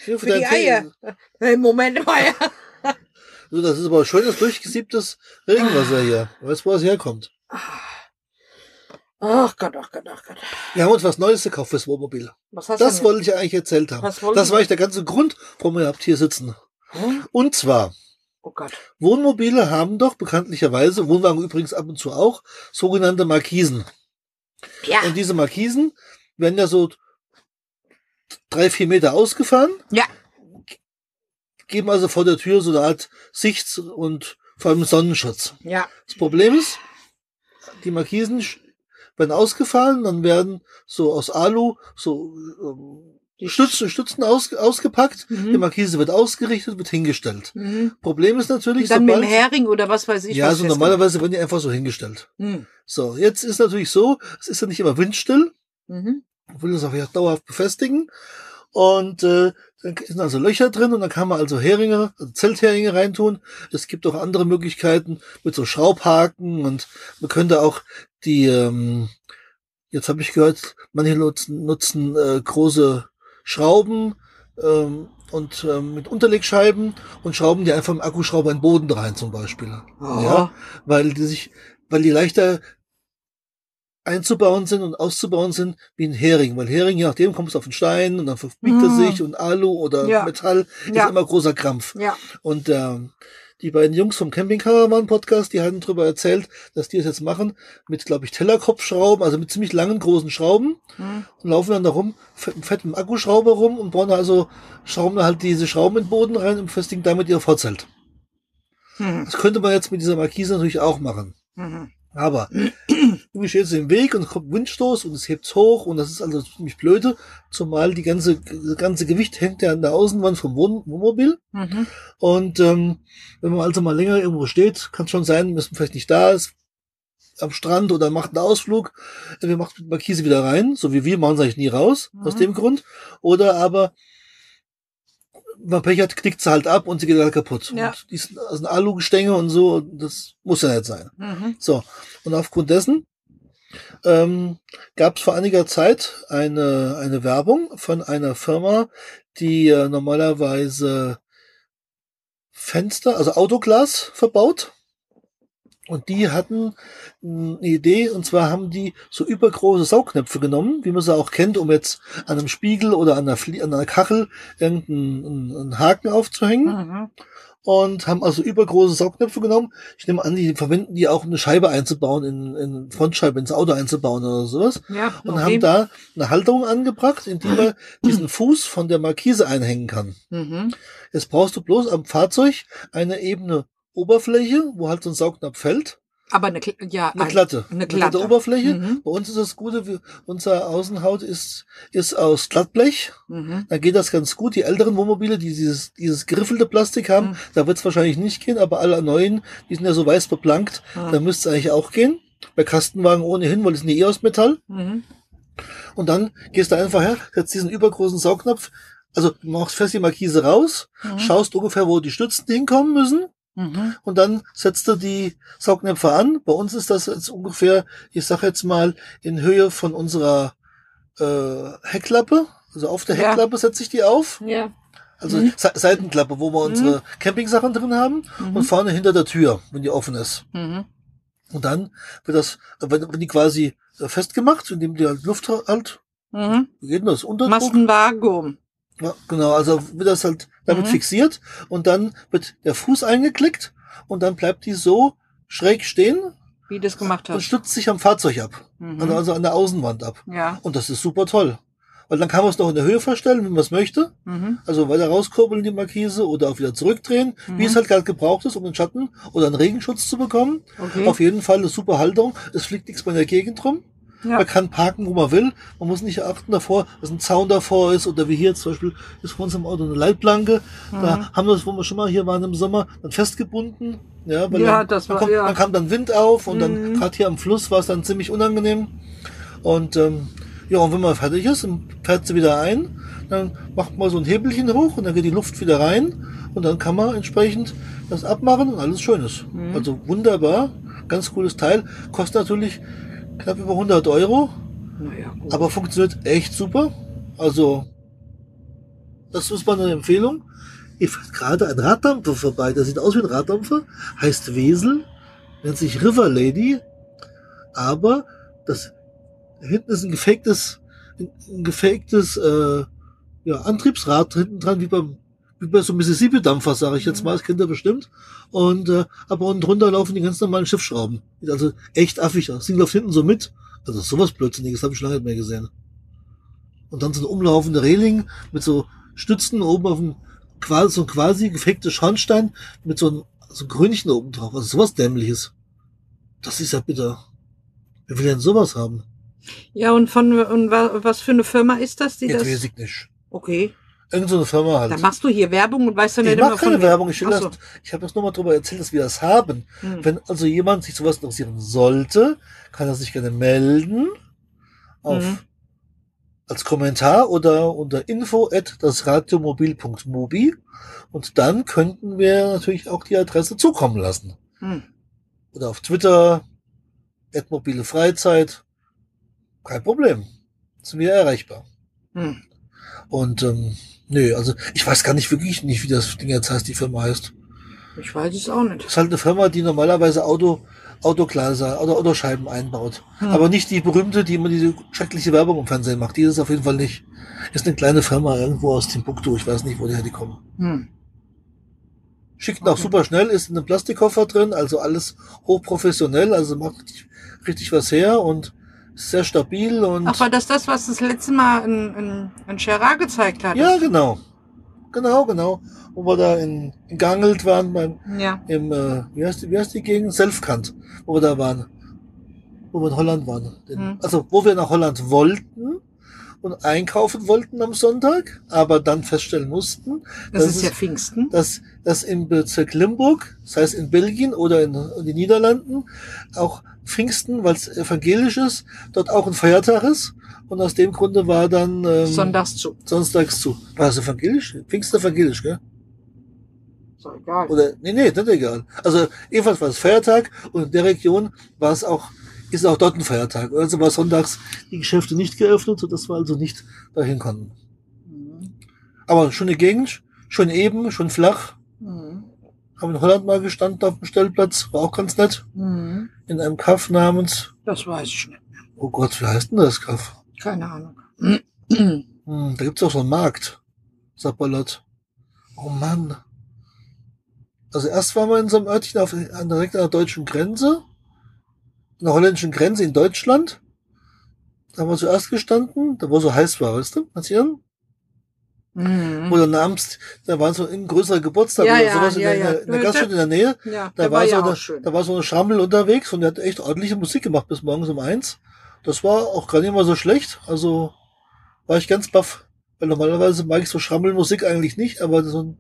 [SPEAKER 2] Ja,
[SPEAKER 3] für die
[SPEAKER 2] deinen Tee.
[SPEAKER 3] Eier. Hey, Moment mal. Ja.
[SPEAKER 2] So, das ist aber schönes, durchgesiebtes Regenwasser hier. Weißt du, wo es herkommt?
[SPEAKER 3] Ach Gott, ach Gott, ach Gott.
[SPEAKER 2] Wir haben uns was Neues gekauft fürs Wohnmobil.
[SPEAKER 3] Was hast
[SPEAKER 2] Das
[SPEAKER 3] du
[SPEAKER 2] wollte ich ja eigentlich erzählt haben. Das war eigentlich der ganze Grund, warum wir überhaupt hier sitzen.
[SPEAKER 3] Hm?
[SPEAKER 2] Und zwar,
[SPEAKER 3] Oh Gott.
[SPEAKER 2] Wohnmobile haben doch bekanntlicherweise, Wohnwagen übrigens ab und zu auch, sogenannte Markisen.
[SPEAKER 3] Ja.
[SPEAKER 2] Und diese Markisen werden ja so drei, vier Meter ausgefahren,
[SPEAKER 3] Ja.
[SPEAKER 2] geben also vor der Tür so eine Art Sichts- und vor allem Sonnenschutz.
[SPEAKER 3] Ja.
[SPEAKER 2] Das Problem ist, die Markisen werden ausgefahren, dann werden so aus Alu so ähm, Stützen, Stützen aus, ausgepackt, die
[SPEAKER 3] Mhm.
[SPEAKER 2] Markise wird ausgerichtet, wird hingestellt.
[SPEAKER 3] Mhm.
[SPEAKER 2] Problem ist natürlich,
[SPEAKER 3] Und dann mit dem
[SPEAKER 2] sobald,
[SPEAKER 3] Hering oder was weiß ich
[SPEAKER 2] ja, so normalerweise werden die einfach so hingestellt.
[SPEAKER 3] Mhm.
[SPEAKER 2] So, jetzt ist natürlich so, es ist ja nicht immer windstill,
[SPEAKER 3] Mhm.
[SPEAKER 2] man will das auch ja dauerhaft befestigen. Und äh, dann sind also Löcher drin und dann kann man also Heringe, also Zeltheringe reintun. Es gibt auch andere Möglichkeiten mit so Schraubhaken und man könnte auch die, ähm, jetzt habe ich gehört, manche nutzen, nutzen äh, große Schrauben ähm, und ähm, mit Unterlegscheiben und schrauben die einfach im Akkuschrauber in den Boden rein zum Beispiel.
[SPEAKER 3] Oh.
[SPEAKER 2] Ja, weil die sich, weil die leichter einzubauen sind und auszubauen sind wie ein Hering. Weil Hering, je nachdem, kommt es auf den Stein und dann verbiegt er
[SPEAKER 3] Mhm.
[SPEAKER 2] sich und Alu oder
[SPEAKER 3] Ja.
[SPEAKER 2] Metall
[SPEAKER 3] Ja.
[SPEAKER 2] ist immer großer Krampf.
[SPEAKER 3] Ja.
[SPEAKER 2] Und ähm, die beiden Jungs vom Camping Caravan Podcast, die hatten darüber erzählt, dass die es jetzt machen mit, glaube ich, Tellerkopfschrauben, also mit ziemlich langen, großen Schrauben
[SPEAKER 3] Mhm.
[SPEAKER 2] und laufen dann da rum, fett, mit Akkuschrauber rum und bauen also, schrauben da halt diese Schrauben in den Boden rein und befestigen damit ihr Vorzelt.
[SPEAKER 3] Mhm.
[SPEAKER 2] Das könnte man jetzt mit dieser Markise natürlich auch machen.
[SPEAKER 3] Mhm.
[SPEAKER 2] Aber irgendwie steht es im Weg und es kommt Windstoß und es hebt's hoch und das ist also ziemlich blöde, zumal die ganze, das ganze Gewicht hängt ja an der Außenwand vom Wohn Wohnmobil.
[SPEAKER 3] Mhm.
[SPEAKER 2] Und ähm, wenn man also mal länger irgendwo steht, kann schon sein, dass man vielleicht nicht da ist, am Strand oder macht einen Ausflug, wir macht Markise wieder rein, so wie wir, machen es eigentlich nie raus, aus
[SPEAKER 3] Mhm.
[SPEAKER 2] dem Grund. Oder aber man Pech hat, knickt sie halt ab und sie geht halt kaputt.
[SPEAKER 3] Ja.
[SPEAKER 2] Und die sind aus einem Alugestänge und so, das muss ja nicht sein.
[SPEAKER 3] Mhm.
[SPEAKER 2] So, und aufgrund dessen ähm, gab es vor einiger Zeit eine, eine Werbung von einer Firma, die äh, normalerweise Fenster, also Autoglas verbaut. Und die hatten mh, eine Idee, und zwar haben die so übergroße Saugnäpfe genommen, wie man sie auch kennt, um jetzt an einem Spiegel oder an einer, Flie an einer Kachel irgendeinen einen- einen Haken aufzuhängen
[SPEAKER 3] Mhm.
[SPEAKER 2] und haben also übergroße Saugnäpfe genommen. Ich nehme an, die verwenden die auch, um eine Scheibe einzubauen, in, in Frontscheibe ins Auto einzubauen oder sowas.
[SPEAKER 3] Ja,
[SPEAKER 2] Und
[SPEAKER 3] okay.
[SPEAKER 2] haben da eine Halterung angebracht, in die man (clears throat) diesen Fuß von der Markise einhängen kann.
[SPEAKER 3] Mhm.
[SPEAKER 2] Jetzt brauchst du bloß am Fahrzeug eine ebene Oberfläche, wo halt so ein Saugnapf fällt.
[SPEAKER 3] Aber eine, ja,
[SPEAKER 2] Eine
[SPEAKER 3] ein-
[SPEAKER 2] glatte.
[SPEAKER 3] Eine glatte
[SPEAKER 2] Oberfläche.
[SPEAKER 3] Mhm.
[SPEAKER 2] Bei uns ist das Gute, unser Außenhaut ist, ist aus Glattblech.
[SPEAKER 3] Mhm.
[SPEAKER 2] Da geht das ganz gut. Die älteren Wohnmobile, die dieses, dieses geriffelte Plastik haben,
[SPEAKER 3] Mhm.
[SPEAKER 2] da wird es wahrscheinlich nicht gehen, aber alle neuen, die sind ja so weiß beplankt,
[SPEAKER 3] Mhm.
[SPEAKER 2] da müsste es eigentlich auch gehen. Bei Kastenwagen ohnehin, weil die sind ja eh aus Metall.
[SPEAKER 3] Mhm.
[SPEAKER 2] Und dann gehst du einfach her, setzt diesen übergroßen Saugnapf, also du machst fest die Markise raus,
[SPEAKER 3] Mhm.
[SPEAKER 2] schaust ungefähr, wo die Stützen hinkommen müssen
[SPEAKER 3] Mhm.
[SPEAKER 2] und dann setzt du die Saugnäpfe an. Bei uns ist das jetzt ungefähr, ich sag jetzt mal, in Höhe von unserer äh, Heckklappe. Also auf der
[SPEAKER 3] Ja.
[SPEAKER 2] Heckklappe setze ich die auf.
[SPEAKER 3] Ja.
[SPEAKER 2] Also
[SPEAKER 3] Mhm.
[SPEAKER 2] Se- Seitenklappe, wo wir unsere Campingsachen drin haben
[SPEAKER 3] Mhm.
[SPEAKER 2] und vorne hinter der Tür, wenn die offen ist.
[SPEAKER 3] Mhm.
[SPEAKER 2] Und dann wird das, wenn, wenn die quasi festgemacht, indem die halt Luft halt,
[SPEAKER 3] Mhm.
[SPEAKER 2] wie geht denn das? Unterdruck?
[SPEAKER 3] Machst ein Vakuum.
[SPEAKER 2] Ja, genau, also wird das halt damit
[SPEAKER 3] Mhm.
[SPEAKER 2] fixiert und dann wird der Fuß eingeklickt und dann bleibt die so schräg stehen
[SPEAKER 3] wie das gemacht
[SPEAKER 2] und
[SPEAKER 3] hast.
[SPEAKER 2] stützt sich am Fahrzeug ab.
[SPEAKER 3] Mhm.
[SPEAKER 2] Also an der Außenwand ab.
[SPEAKER 3] Ja.
[SPEAKER 2] Und das ist super toll. Weil dann kann man es noch in der Höhe verstellen, wenn man es möchte.
[SPEAKER 3] Mhm.
[SPEAKER 2] Also weiter rauskurbeln die Markise oder auch wieder zurückdrehen,
[SPEAKER 3] Mhm.
[SPEAKER 2] wie es halt gerade gebraucht ist, um den Schatten oder einen Regenschutz zu bekommen.
[SPEAKER 3] Okay.
[SPEAKER 2] Auf jeden Fall eine super Halterung. Es fliegt nichts mehr in der Gegend rum.
[SPEAKER 3] Ja.
[SPEAKER 2] Man kann parken, wo man will. Man muss nicht achten davor, dass ein Zaun davor ist oder wie hier zum Beispiel ist vor uns im Auto eine Leitplanke.
[SPEAKER 3] Mhm.
[SPEAKER 2] Da haben wir das, wo wir schon mal hier waren im Sommer, dann festgebunden. Ja, weil
[SPEAKER 3] Ja,
[SPEAKER 2] dann,
[SPEAKER 3] das
[SPEAKER 2] dann,
[SPEAKER 3] war-
[SPEAKER 2] kommt,
[SPEAKER 3] ja.
[SPEAKER 2] dann kam dann Wind auf und dann
[SPEAKER 3] Mhm.
[SPEAKER 2] gerade hier am Fluss war es dann ziemlich unangenehm. Und ähm, ja, und wenn man fertig ist, dann fährt sie wieder ein, dann macht man so ein Hebelchen hoch und dann geht die Luft wieder rein und dann kann man entsprechend das abmachen und alles schön ist.
[SPEAKER 3] Mhm.
[SPEAKER 2] Also wunderbar, ganz cooles Teil. Kostet natürlich knapp über 100 Euro,
[SPEAKER 3] gut.
[SPEAKER 2] aber funktioniert echt super. Also, das ist mal eine Empfehlung. Hier fährt gerade ein Raddampfer vorbei. Der sieht aus wie ein Raddampfer, heißt Wesel, nennt sich River Lady, aber das hinten ist ein gefaktes, ein gefaktes äh, ja, Antriebsrad hinten dran, wie beim wie bei so Mississippi-Dampfer, sage ich jetzt mal, das kennt ihr bestimmt. Und äh, aber unten drunter laufen die ganz normalen Schiffsschrauben. Sieht also echt affig. Das Ding läuft hinten so mit. Also sowas Blödsinniges habe ich lange nicht mehr gesehen. Und dann so eine umlaufende Reling mit so Stützen oben auf dem quasi so ein quasi gefaktes Schornstein mit so einem so ein Krönchen oben drauf. Also sowas dämliches. Das ist ja bitter. Wer will denn sowas haben?
[SPEAKER 3] Ja, und von und wa, was für eine Firma ist das, die
[SPEAKER 2] Jetzt
[SPEAKER 3] das?
[SPEAKER 2] weiß ich nicht.
[SPEAKER 3] Okay.
[SPEAKER 2] Irgend so eine Firma halt.
[SPEAKER 3] Da machst du hier Werbung und weißt dann
[SPEAKER 2] ich
[SPEAKER 3] nicht immer
[SPEAKER 2] mache keine
[SPEAKER 3] von
[SPEAKER 2] Werbung, ich,
[SPEAKER 3] Ach
[SPEAKER 2] das,
[SPEAKER 3] so.
[SPEAKER 2] ich habe das nur mal drüber erzählt, dass wir das haben.
[SPEAKER 3] Hm.
[SPEAKER 2] Wenn also jemand sich sowas interessieren sollte, kann er sich gerne melden auf
[SPEAKER 3] Mhm.
[SPEAKER 2] als Kommentar oder unter info at dasradiomobil.mobi und dann könnten wir natürlich auch die Adresse zukommen lassen.
[SPEAKER 3] Hm.
[SPEAKER 2] Oder auf Twitter, at mobile Freizeit. Kein Problem. Sind wir erreichbar.
[SPEAKER 3] Hm.
[SPEAKER 2] Und ähm, nö, also ich weiß gar nicht wirklich nicht, wie das Ding jetzt heißt, die Firma heißt.
[SPEAKER 3] Ich weiß es auch nicht.
[SPEAKER 2] Das ist halt eine Firma, die normalerweise Auto, Autoglaser oder Autoscheiben einbaut.
[SPEAKER 3] Hm.
[SPEAKER 2] Aber nicht die berühmte, die immer diese schreckliche Werbung im Fernsehen macht. Die ist es auf jeden Fall nicht. Ist eine kleine Firma irgendwo aus Timbuktu. Ich weiß nicht, woher die kommen.
[SPEAKER 3] Hm.
[SPEAKER 2] Schickt auch
[SPEAKER 3] Okay.
[SPEAKER 2] super schnell, ist in einem Plastikkoffer drin, also alles hochprofessionell, also macht richtig, was her und sehr stabil und
[SPEAKER 3] Ach, war das das, was das letzte Mal in, in, in Gerard gezeigt hat?
[SPEAKER 2] ja, genau. Genau, genau. Wo wir da in, in Gangelt waren beim
[SPEAKER 3] Ja.
[SPEAKER 2] im, äh, wie heißt die, wie heißt die Gegend? Selfkant, wo wir da waren. Wo wir in Holland waren.
[SPEAKER 3] Hm.
[SPEAKER 2] Also, wo wir nach Holland wollten und einkaufen wollten am Sonntag, aber dann feststellen mussten,
[SPEAKER 3] Das,
[SPEAKER 2] Das
[SPEAKER 3] ist
[SPEAKER 2] ist-
[SPEAKER 3] ja Pfingsten.
[SPEAKER 2] dass, dass im Bezirk Limburg, das heißt in Belgien oder in, in den Niederlanden, auch Pfingsten, weil es evangelisch ist, dort auch ein Feiertag ist. Und aus dem Grunde war dann ähm,
[SPEAKER 3] Sonntags zu.
[SPEAKER 2] sonntags zu. War es evangelisch? Pfingsten evangelisch, gell?
[SPEAKER 3] So, egal.
[SPEAKER 2] Oder, nee, nee, nicht egal. Also, ebenfalls war es Feiertag und in der Region war es auch, ist auch dort ein Feiertag. Also war sonntags die Geschäfte nicht geöffnet, sodass wir also nicht dahin konnten.
[SPEAKER 3] Mhm.
[SPEAKER 2] Aber schöne Gegend, schön eben, schön flach. Haben in Holland mal gestanden auf dem Stellplatz, war auch ganz nett.
[SPEAKER 3] Mhm.
[SPEAKER 2] In einem Kaff namens,
[SPEAKER 3] Das weiß ich nicht.
[SPEAKER 2] oh Gott, wie heißt denn das Kaff?
[SPEAKER 3] Keine Ahnung.
[SPEAKER 2] Hm, da gibt's auch so einen Markt. Sapperlot. Oh Mann. Also erst waren wir in so einem Örtchen auf, an, direkt an der deutschen Grenze. An der holländischen Grenze in Deutschland. Da haben wir zuerst gestanden, da wo so heiß war, weißt du, Matthian?
[SPEAKER 3] Mhm.
[SPEAKER 2] Wo dann abends, da war so ein größerer Geburtstag
[SPEAKER 3] Ja,
[SPEAKER 2] oder
[SPEAKER 3] ja,
[SPEAKER 2] sowas in,
[SPEAKER 3] ja,
[SPEAKER 2] der,
[SPEAKER 3] ja.
[SPEAKER 2] in der Gaststätte in der Nähe.
[SPEAKER 3] Ja,
[SPEAKER 2] Da war,
[SPEAKER 3] war
[SPEAKER 2] so eine, da war so eine Schrammel unterwegs und der hat echt ordentliche Musik gemacht bis morgens um eins. Das war auch gar nicht mal so schlecht. Also war ich ganz baff. Weil normalerweise mag ich so Schrammelmusik eigentlich nicht, aber so ein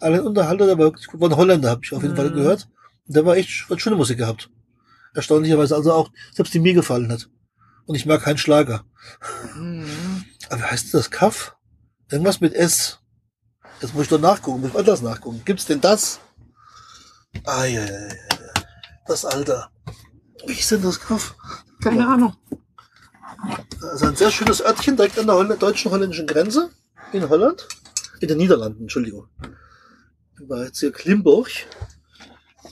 [SPEAKER 2] allein Unterhalter, der war wirklich gut. War ein Holländer, habe ich auf jeden Fall
[SPEAKER 3] Mhm.
[SPEAKER 2] gehört. Und der war echt hat schöne Musik gehabt. Erstaunlicherweise also auch, selbst die mir gefallen hat. Und ich mag keinen Schlager.
[SPEAKER 3] Mhm.
[SPEAKER 2] Aber wie heißt das Kaff? Irgendwas mit S. Jetzt muss ich doch nachgucken, muss ich anders nachgucken. Gibt's denn das? Ah, ja, ja, ja. Das Alter. Wie ist denn das Kaff?
[SPEAKER 3] Keine Ahnung.
[SPEAKER 2] Also ein sehr schönes Örtchen direkt an der Holl deutschen-holländischen Grenze. In Holland. In den Niederlanden, Entschuldigung. War jetzt hier Klimburg.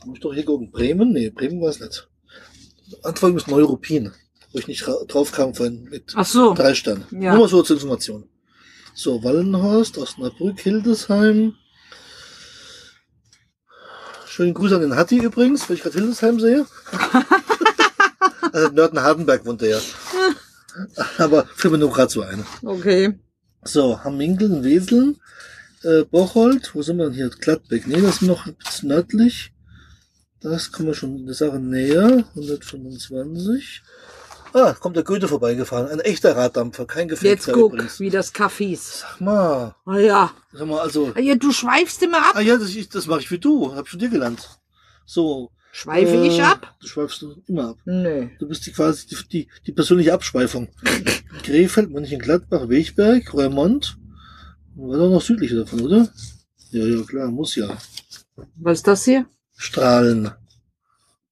[SPEAKER 2] Muss ich doch hier gucken. Bremen? Nee, Bremen war es nicht. Anfang ist Neuruppin. Wo ich nicht ra- drauf kam vorhin mit
[SPEAKER 3] Ach so.
[SPEAKER 2] Drei Sterne.
[SPEAKER 3] Ja.
[SPEAKER 2] Nur mal so zur Information. So, Wallenhorst, Osnabrück, Hildesheim. Schönen Gruß an den Hatti übrigens, weil ich gerade Hildesheim sehe. (laughs) Also Nörten Hardenberg wohnt er ja. Aber fällt mir nur gerade so ein.
[SPEAKER 3] Okay.
[SPEAKER 2] So, Hamminkeln, Weseln, äh, Bocholt, wo sind wir denn hier? Gladbeck. Nee, das ist noch ein bisschen nördlich. Das kommen wir schon eine Sache näher. 125. Ah, kommt der Goethe vorbeigefahren. Ein echter Raddampfer, kein
[SPEAKER 3] Jetzt
[SPEAKER 2] gefakter
[SPEAKER 3] guck,
[SPEAKER 2] übrigens.
[SPEAKER 3] wie das Kaffee ist.
[SPEAKER 2] Sag mal,
[SPEAKER 3] Ah ja.
[SPEAKER 2] sag mal, also,
[SPEAKER 3] Ah ja, du schweifst immer ab.
[SPEAKER 2] ah ja, das, ich- das mache ich wie du, hab ich von dir gelernt. So.
[SPEAKER 3] Schweife
[SPEAKER 2] äh,
[SPEAKER 3] ich ab?
[SPEAKER 2] Du schweifst immer ab.
[SPEAKER 3] Nö.
[SPEAKER 2] Du bist die quasi die, die, die persönliche Abschweifung. (laughs) Krefeld, Mönchengladbach, Wegberg, Reumont. War doch noch südlicher davon, oder? Ja, ja, klar, muss ja.
[SPEAKER 3] Was ist das hier?
[SPEAKER 2] Strahlen.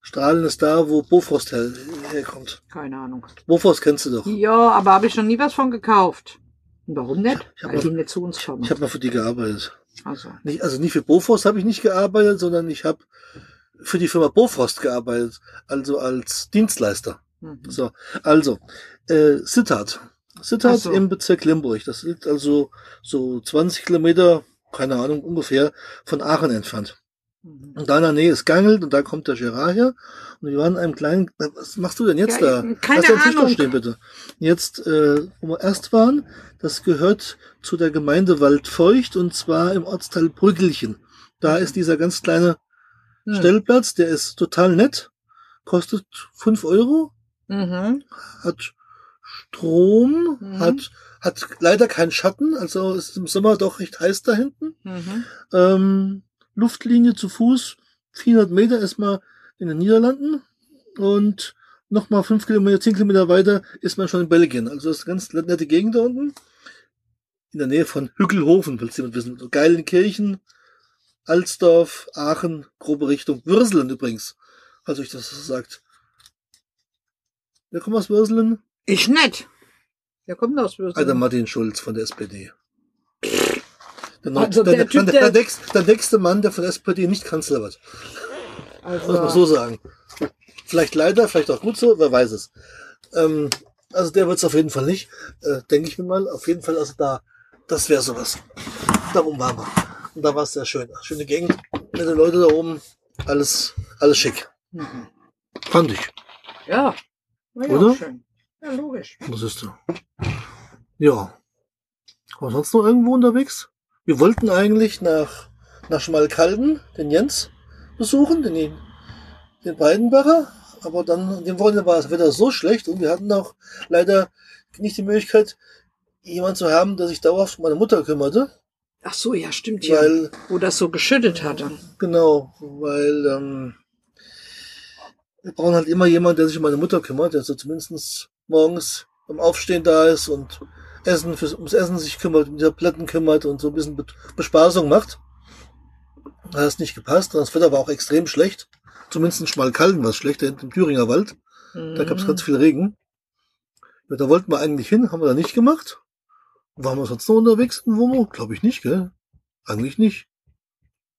[SPEAKER 2] Strahlen ist da, wo Bofrost her, herkommt.
[SPEAKER 3] Keine Ahnung.
[SPEAKER 2] Bofrost kennst du doch.
[SPEAKER 3] Ja, aber habe ich noch nie was von gekauft. Und Warum nicht?
[SPEAKER 2] Ich
[SPEAKER 3] Weil
[SPEAKER 2] noch-
[SPEAKER 3] die nicht zu uns kommen.
[SPEAKER 2] Ich habe mal für die gearbeitet.
[SPEAKER 3] Also.
[SPEAKER 2] Nicht, also nicht für Bofrost habe ich nicht gearbeitet, sondern ich habe für die Firma Bofrost gearbeitet, also als Dienstleister.
[SPEAKER 3] Mhm.
[SPEAKER 2] So, also, äh, Sittard. Sittard
[SPEAKER 3] so.
[SPEAKER 2] im Bezirk Limburg. Das liegt also so 20 Kilometer, keine Ahnung, ungefähr von Aachen entfernt.
[SPEAKER 3] Mhm.
[SPEAKER 2] Und da in der Nähe ist Gangelt und da kommt der Gerard her. Und wir waren in einem kleinen, was machst du denn jetzt
[SPEAKER 3] Ja,
[SPEAKER 2] da?
[SPEAKER 3] keine
[SPEAKER 2] Lass den Tisch stehen, bitte. Jetzt, äh, wo wir erst waren, das gehört zu der Gemeinde Waldfeucht und zwar im Ortsteil Brüggelchen. Da ist dieser ganz kleine
[SPEAKER 3] Hm.
[SPEAKER 2] Stellplatz, der ist total nett, kostet fünf Euro,
[SPEAKER 3] Mhm.
[SPEAKER 2] hat Strom,
[SPEAKER 3] Mhm.
[SPEAKER 2] hat, hat leider keinen Schatten, also ist im Sommer doch recht heiß da hinten.
[SPEAKER 3] Mhm.
[SPEAKER 2] Ähm, Luftlinie zu Fuß, 400 Meter erstmal in den Niederlanden und nochmal fünf Kilometer, zehn Kilometer weiter ist man schon in Belgien. Also das ist eine ganz nette Gegend da unten. In der Nähe von Hückelhofen, willst jemand wissen. So Geilenkirchen, Alsdorf, Aachen, grobe Richtung. Würselen übrigens, falls euch das so sagt. Wer kommt aus Würselen?
[SPEAKER 3] Ich nicht. Wer kommt aus Würzburg?
[SPEAKER 2] Alter Martin Schulz von der SPD. Der, neu-
[SPEAKER 3] Also
[SPEAKER 2] der,
[SPEAKER 3] der
[SPEAKER 2] der,
[SPEAKER 3] Typ,
[SPEAKER 2] der,
[SPEAKER 3] der-
[SPEAKER 2] nächste, der nächste Mann, der von der SPD nicht Kanzler wird. Muss man
[SPEAKER 3] Also,
[SPEAKER 2] so sagen. Vielleicht leider, vielleicht auch gut so, wer weiß es. Ähm, also der wird es auf jeden Fall nicht, äh, denke ich mir mal. Auf jeden Fall, also da, das wäre sowas. Darum waren wir. Und da war es sehr schön. Schöne Gegend, nette Leute da oben, alles, alles schick.
[SPEAKER 3] mhm.
[SPEAKER 2] Fand ich.
[SPEAKER 3] ja. War ja
[SPEAKER 2] Oder?
[SPEAKER 3] schön. Ja, logisch.
[SPEAKER 2] Was ist da? Ja. War sonst noch irgendwo unterwegs? Wir wollten eigentlich nach, nach Schmalkalden den Jens besuchen, den, den Breidenbacher, aber dann, an dem Wochenende war das Wetter so schlecht und wir hatten auch leider nicht die Möglichkeit, jemand zu haben, der sich dauerhaft um meine Mutter kümmerte,
[SPEAKER 3] Ach so, ja, stimmt ja.
[SPEAKER 2] weil,
[SPEAKER 3] Wo das so geschüttet hatte.
[SPEAKER 2] genau, weil, ähm, wir brauchen halt immer jemanden, der sich um meine Mutter kümmert, der so zumindest morgens beim Aufstehen da ist und Essen fürs, ums Essen sich kümmert, um die Tabletten kümmert und so ein bisschen Be- Bespaßung macht. Da hat es nicht gepasst. Das Wetter war auch extrem schlecht. Zumindest in Schmalkalden war es schlecht, da hinten im Thüringer Wald. Da gab es
[SPEAKER 3] Mhm.
[SPEAKER 2] ganz viel Regen. Ja, da wollten wir eigentlich hin, haben wir da nicht gemacht. Waren wir sonst noch unterwegs in Womo? Glaube ich nicht, gell? Eigentlich nicht.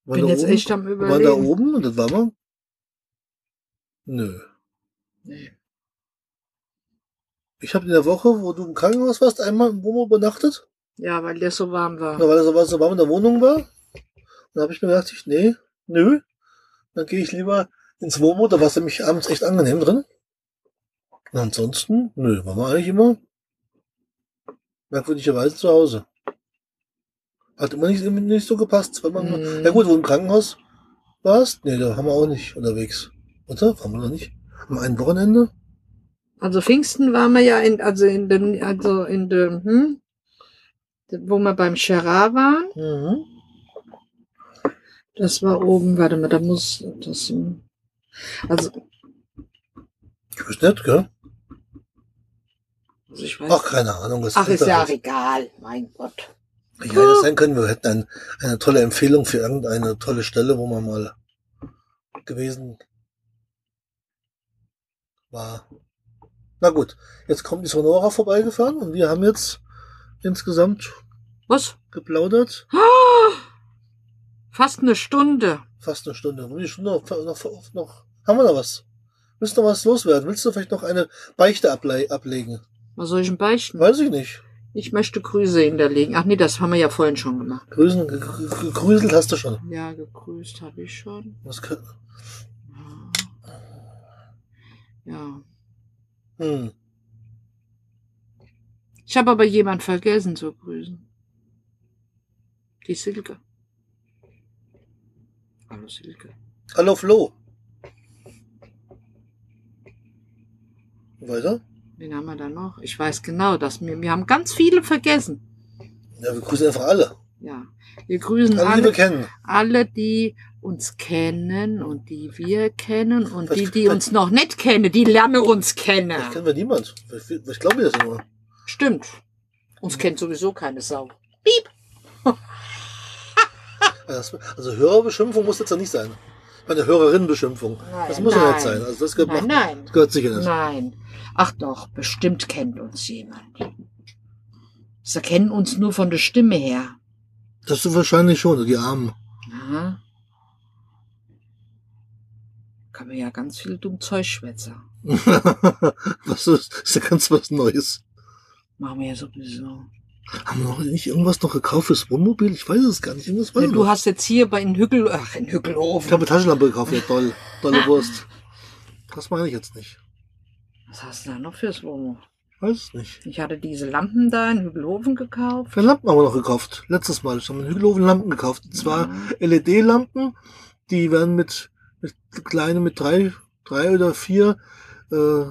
[SPEAKER 2] Waren
[SPEAKER 3] Bin jetzt
[SPEAKER 2] oben,
[SPEAKER 3] echt am
[SPEAKER 2] wir waren da
[SPEAKER 3] überlegen.
[SPEAKER 2] oben und das war wir. Nö.
[SPEAKER 3] Nee.
[SPEAKER 2] Ich habe in der Woche, wo du im Krankenhaus warst, einmal im Womo übernachtet.
[SPEAKER 3] Ja, weil der so warm war.
[SPEAKER 2] Ja, weil er so, so warm in der Wohnung war. Und da habe ich mir gedacht, ich, nee, nö. Dann gehe ich lieber ins Womo, da war es nämlich abends echt angenehm drin. Und ansonsten, nö, waren wir eigentlich immer merkwürdigerweise zu Hause. Hat immer nicht, immer nicht so gepasst. Weil man,
[SPEAKER 3] Mhm.
[SPEAKER 2] Ja gut, wo du im Krankenhaus warst, nee, da haben wir auch nicht unterwegs. Oder? Waren wir noch nicht? Am einen Wochenende?
[SPEAKER 3] Also Pfingsten waren wir ja in, also in den, also in dem, hm, wo wir beim Gerard waren.
[SPEAKER 2] Mhm.
[SPEAKER 3] Das war oben, warte mal, da muss das, hm, also,
[SPEAKER 2] Ich weiß nicht, gell?
[SPEAKER 3] also ich weiß.
[SPEAKER 2] Ach, keine Ahnung. Was
[SPEAKER 3] Ach, ist ja
[SPEAKER 2] alles-
[SPEAKER 3] egal, mein Gott.
[SPEAKER 2] Ja, das sein können. Wir hätten ein, eine tolle Empfehlung für irgendeine tolle Stelle, wo man mal gewesen war. Na gut, jetzt kommt die Sonora vorbeigefahren und wir haben jetzt insgesamt
[SPEAKER 3] Was?
[SPEAKER 2] geplaudert.
[SPEAKER 3] Ah, Fast eine Stunde.
[SPEAKER 2] Fast eine Stunde. Wie Stunde noch, noch, noch, haben wir noch was? Willst du noch was loswerden? Willst du vielleicht noch eine Beichte able ablegen?
[SPEAKER 3] Was soll ich denn beichten?
[SPEAKER 2] Weiß ich nicht.
[SPEAKER 3] Ich möchte Grüße hinterlegen. Ach nee, das haben wir ja vorhin schon gemacht.
[SPEAKER 2] Grüßen, ge- ge- gegrüßelt hast du schon.
[SPEAKER 3] Ja, gegrüßt habe ich schon.
[SPEAKER 2] Was kann,
[SPEAKER 3] Ja.
[SPEAKER 2] Hm.
[SPEAKER 3] Ich habe aber jemand vergessen zu grüßen. Die Silke. Hallo Silke.
[SPEAKER 2] Hallo Flo. Weiter?
[SPEAKER 3] Wen haben wir da noch? Ich weiß genau, dass wir, wir haben ganz viele vergessen.
[SPEAKER 2] Ja, wir grüßen einfach alle.
[SPEAKER 3] Ja. Wir grüßen
[SPEAKER 2] Alle,
[SPEAKER 3] alle,
[SPEAKER 2] kennen.
[SPEAKER 3] alle, die uns kennen und die wir kennen und
[SPEAKER 2] Was-
[SPEAKER 3] die, die uns noch nicht kennen, die lernen uns kennen.
[SPEAKER 2] Das kennen wir niemand. Ich, ich glaube das immer.
[SPEAKER 3] Stimmt. Uns kennt sowieso keine Sau. Piep. (laughs)
[SPEAKER 2] Also, also Hörerbeschimpfung muss jetzt ja nicht sein. Meine Hörerinnenbeschimpfung.
[SPEAKER 3] Nein,
[SPEAKER 2] das muss ja nicht sein. Also das gehört,
[SPEAKER 3] Nein,
[SPEAKER 2] macht-
[SPEAKER 3] nein.
[SPEAKER 2] das gehört sicher nicht.
[SPEAKER 3] Nein. Ach doch, bestimmt kennt uns jemand. Sie kennen uns nur von der Stimme her.
[SPEAKER 2] Das ist wahrscheinlich schon, die Armen.
[SPEAKER 3] Aha. Kann man ja ganz viel dumm Zeug schwätzen. (laughs)
[SPEAKER 2] was ist, ist ja ganz was Neues.
[SPEAKER 3] Machen wir ja sowieso.
[SPEAKER 2] Haben wir noch nicht irgendwas noch gekauft fürs Wohnmobil? Ich weiß es gar nicht. Irgendwas weiß
[SPEAKER 3] Ja,
[SPEAKER 2] ich
[SPEAKER 3] du
[SPEAKER 2] noch.
[SPEAKER 3] hast jetzt hier bei in Hügel, ach, in
[SPEAKER 2] Ich
[SPEAKER 3] Hügelhofen.
[SPEAKER 2] habe eine Taschenlampe gekauft, ja toll. Tolle Wurst. Das meine ich jetzt nicht.
[SPEAKER 3] Was hast du da noch fürs Wohnmobil?
[SPEAKER 2] Ich weiß es nicht.
[SPEAKER 3] Ich hatte diese Lampen da in Hügelhofen gekauft.
[SPEAKER 2] Für Lampen haben wir noch gekauft. Letztes Mal. Ich habe in Hügelhofen Lampen gekauft. Und zwar LED-Lampen. Die werden mit, mit kleine, mit drei, drei oder vier, äh,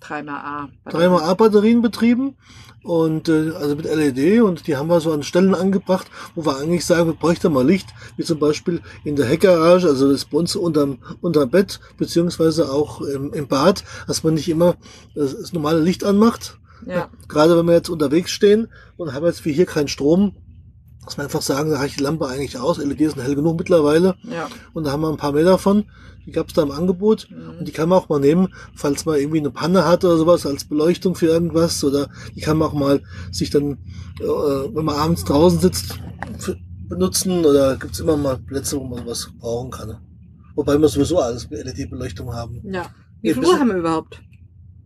[SPEAKER 3] Dreimal A.
[SPEAKER 2] dreimal A-Batterien betrieben. Und äh, also mit LED und die haben wir so an Stellen angebracht, wo wir eigentlich sagen, wir bräuchten mal Licht, wie zum Beispiel in der Heckgarage, also das bei uns unterm, unterm Bett, beziehungsweise auch im, im Bad, dass man nicht immer das, das normale Licht anmacht.
[SPEAKER 3] Ja.
[SPEAKER 2] Gerade wenn wir jetzt unterwegs stehen und haben jetzt wie hier keinen Strom, dass wir einfach sagen, da reicht die Lampe eigentlich aus. LEDs sind hell genug mittlerweile.
[SPEAKER 3] Ja.
[SPEAKER 2] Und da haben wir ein paar mehr davon. Die gab es da im Angebot.
[SPEAKER 3] Mhm.
[SPEAKER 2] Und die kann man auch mal nehmen, falls man irgendwie eine Panne hat oder sowas als Beleuchtung für irgendwas. Oder die kann man auch mal sich dann, äh, wenn man abends draußen sitzt, benutzen. Oder gibt's immer mal Plätze, wo man sowas brauchen kann. Wobei wir sowieso alles mit LED-Beleuchtung haben.
[SPEAKER 3] Ja. Wie
[SPEAKER 2] Ja,
[SPEAKER 3] viel Uhr haben wir überhaupt?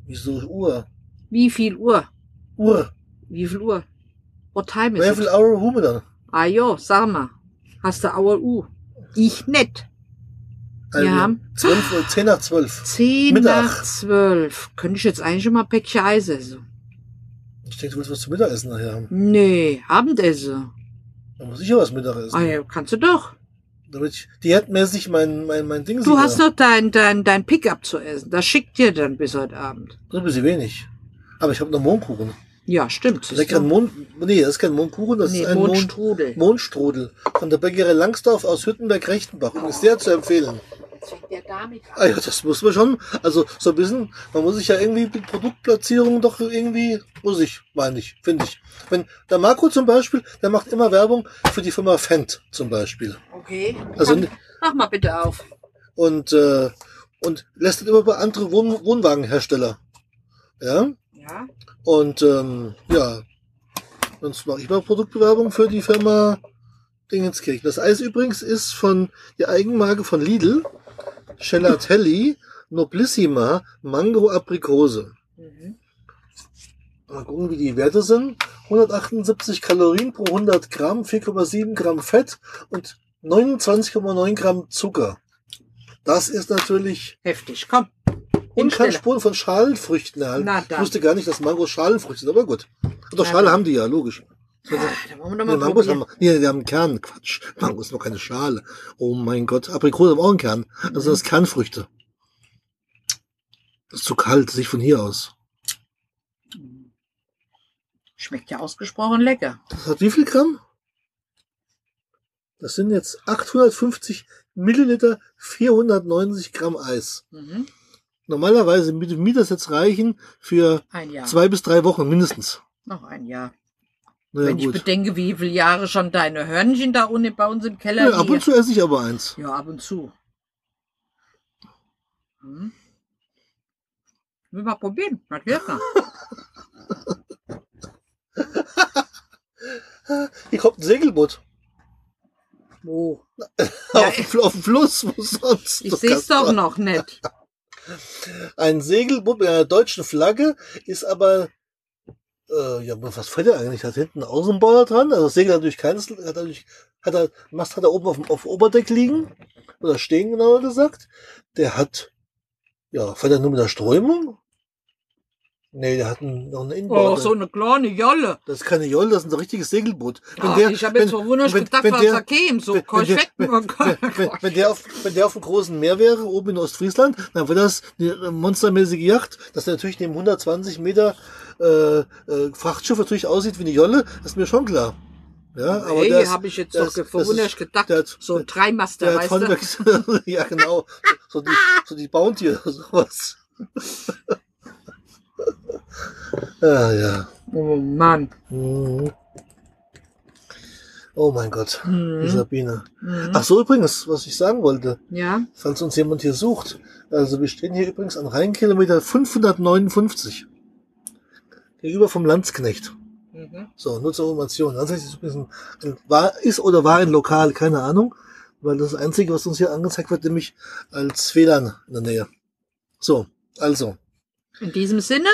[SPEAKER 2] Wieso Uhr?
[SPEAKER 3] Wie viel Uhr?
[SPEAKER 2] Uhr.
[SPEAKER 3] Wie viel Uhr? What time is
[SPEAKER 2] Wie
[SPEAKER 3] it?
[SPEAKER 2] viel Hour haben wir dann?
[SPEAKER 3] Ah jo, sag mal. Hast du Auer U? Ich nicht.
[SPEAKER 2] Also,
[SPEAKER 3] Wir haben
[SPEAKER 2] 12, Uhr, 10 nach 12.
[SPEAKER 3] zehn
[SPEAKER 2] Mittag.
[SPEAKER 3] nach zwölf. Könnte ich jetzt eigentlich schon mal ein Päckchen Eis essen?
[SPEAKER 2] Ich denke, du willst was zum Mittagessen nachher haben.
[SPEAKER 3] Nee, Abendessen.
[SPEAKER 2] Da muss ich ja was Mittagessen.
[SPEAKER 3] Ah ja, kannst du doch.
[SPEAKER 2] Damit ich diätmäßig mein, mein, mein Ding
[SPEAKER 3] Du hast noch dein, dein, dein Pickup zu essen. Das schickt dir dann bis heute Abend.
[SPEAKER 2] So ein bisschen wenig. Aber ich habe noch Mohnkuchen.
[SPEAKER 3] Ja, stimmt. siehst
[SPEAKER 2] Leckeren
[SPEAKER 3] du?
[SPEAKER 2] Mond, nee, das ist kein Mohnkuchen, das
[SPEAKER 3] Nee,
[SPEAKER 2] ist ein Mond,
[SPEAKER 3] Mondstrudel.
[SPEAKER 2] Mondstrudel. Von der Bäckerei Langsdorf aus Hüttenberg-Rechtenbach. Und ist sehr zu empfehlen.
[SPEAKER 3] Jetzt fängt der damit
[SPEAKER 2] Ah ja, das muss man schon. Also so ein bisschen, man muss sich ja irgendwie mit Produktplatzierungen doch irgendwie, muss ich, meine ich, finde ich. Wenn der Marco zum Beispiel, der macht immer Werbung für die Firma Fendt zum Beispiel.
[SPEAKER 3] Okay.
[SPEAKER 2] Also
[SPEAKER 3] Dann mach mal bitte auf.
[SPEAKER 2] und, äh, und lässt das immer bei andere Wohn Wohnwagenhersteller. Ja.
[SPEAKER 3] Ja.
[SPEAKER 2] Und ähm, ja, sonst mache ich mal Produktbewerbung für die Firma Dingenskirchen. Das Eis übrigens ist von die Eigenmarke von Lidl, Gelatelli, Noblissima, Mango Aprikose.
[SPEAKER 3] Mhm.
[SPEAKER 2] Mal gucken, wie die Werte sind. 178 Kalorien pro 100 Gramm, 4,7 Gramm Fett und 29,9 Gramm Zucker. Das ist natürlich
[SPEAKER 3] Heftig. Komm.
[SPEAKER 2] Und kann
[SPEAKER 3] Hinstelle.
[SPEAKER 2] Spuren von Schalenfrüchten erhalten.
[SPEAKER 3] Na
[SPEAKER 2] Ich wusste gar nicht, dass Mangos Schalenfrüchte sind, aber gut. Doch,
[SPEAKER 3] Na
[SPEAKER 2] Schale haben die ja, logisch.
[SPEAKER 3] Ah, da wollen wir doch
[SPEAKER 2] Nee,
[SPEAKER 3] mal
[SPEAKER 2] Mangos
[SPEAKER 3] probieren.
[SPEAKER 2] haben, nee, die haben einen Kern. Quatsch. Mangos ist noch keine Schale. Oh mein Gott. Aprikose haben auch einen Kern. Also
[SPEAKER 3] Mhm.
[SPEAKER 2] das sind Kernfrüchte. Das ist zu kalt, sich von hier aus.
[SPEAKER 3] Schmeckt ja ausgesprochen lecker.
[SPEAKER 2] Das hat wie viel Gramm? Das sind jetzt 850 Milliliter, 490 Gramm Eis.
[SPEAKER 3] Mhm.
[SPEAKER 2] Normalerweise würde mir das jetzt reichen für zwei bis drei Wochen mindestens.
[SPEAKER 3] Noch ein Jahr.
[SPEAKER 2] Naja,
[SPEAKER 3] Wenn ich
[SPEAKER 2] gut.
[SPEAKER 3] bedenke, wie viele Jahre schon deine Hörnchen da unten bei uns im Keller
[SPEAKER 2] Ja, ab und zu esse ich aber eins.
[SPEAKER 3] Ja, ab und zu. Hm. Will mal probieren. Was lecker. (laughs)
[SPEAKER 2] Hier kommt ein Segelboot.
[SPEAKER 3] Wo? (laughs)
[SPEAKER 2] auf, dem Fl- auf dem Fluss, wo sonst?
[SPEAKER 3] Ich sehe es doch noch nicht. (laughs)
[SPEAKER 2] Ein Segelboot mit einer deutschen Flagge ist aber, äh, ja, was fällt er eigentlich? Hat hinten einen Außenbauer dran? Also das Segel hat natürlich keines, hat natürlich, hat er, Mast hat er oben auf dem, auf Oberdeck liegen. Oder stehen, genauer gesagt. Der hat, ja, fährt er nur mit der Strömung? Nee, der hat einen- noch eine
[SPEAKER 3] Oh,
[SPEAKER 2] Inbaude.
[SPEAKER 3] so eine kleine Jolle.
[SPEAKER 2] Das ist keine Jolle, das ist ein richtiges Segelboot. Wenn
[SPEAKER 3] Oh,
[SPEAKER 2] der-
[SPEAKER 3] ich habe jetzt
[SPEAKER 2] wenn-
[SPEAKER 3] so
[SPEAKER 2] wenn-
[SPEAKER 3] gedacht,
[SPEAKER 2] wenn
[SPEAKER 3] was
[SPEAKER 2] der-
[SPEAKER 3] da käme. So
[SPEAKER 2] wenn- wenn der-
[SPEAKER 3] Korvetten und
[SPEAKER 2] wenn, wenn, der auf, wenn der auf dem großen Meer wäre, oben in Ostfriesland, dann wäre das eine monstermäßige Yacht, dass der natürlich neben 120 Meter äh, äh, Frachtschiff natürlich aussieht wie eine Jolle, das ist mir schon klar. Ja, aber
[SPEAKER 3] Hey, habe ich jetzt doch
[SPEAKER 2] das
[SPEAKER 3] verwunderlich
[SPEAKER 2] ist-
[SPEAKER 3] gedacht.
[SPEAKER 2] hat-
[SPEAKER 3] so ein Dreimaster, weißt du? (laughs)
[SPEAKER 2] ja genau, so die, so die Bounty oder sowas. (laughs) ja, ja.
[SPEAKER 3] Oh Mann.
[SPEAKER 2] Mhm. Oh mein Gott, die
[SPEAKER 3] Mhm.
[SPEAKER 2] Sabine.
[SPEAKER 3] Mhm.
[SPEAKER 2] Ach so, übrigens, was ich sagen wollte,
[SPEAKER 3] Ja,
[SPEAKER 2] falls uns jemand hier sucht. Also wir stehen hier übrigens an Rheinkilometer 559. Gegenüber vom Landsknecht.
[SPEAKER 3] mhm.
[SPEAKER 2] So, nur zur Information. Landsknecht ist übrigens ein, war, ist oder war ein Lokal, keine Ahnung. Weil das Einzige, was uns hier angezeigt wird, nämlich als WLAN in der Nähe. So, also.
[SPEAKER 3] in diesem Sinne,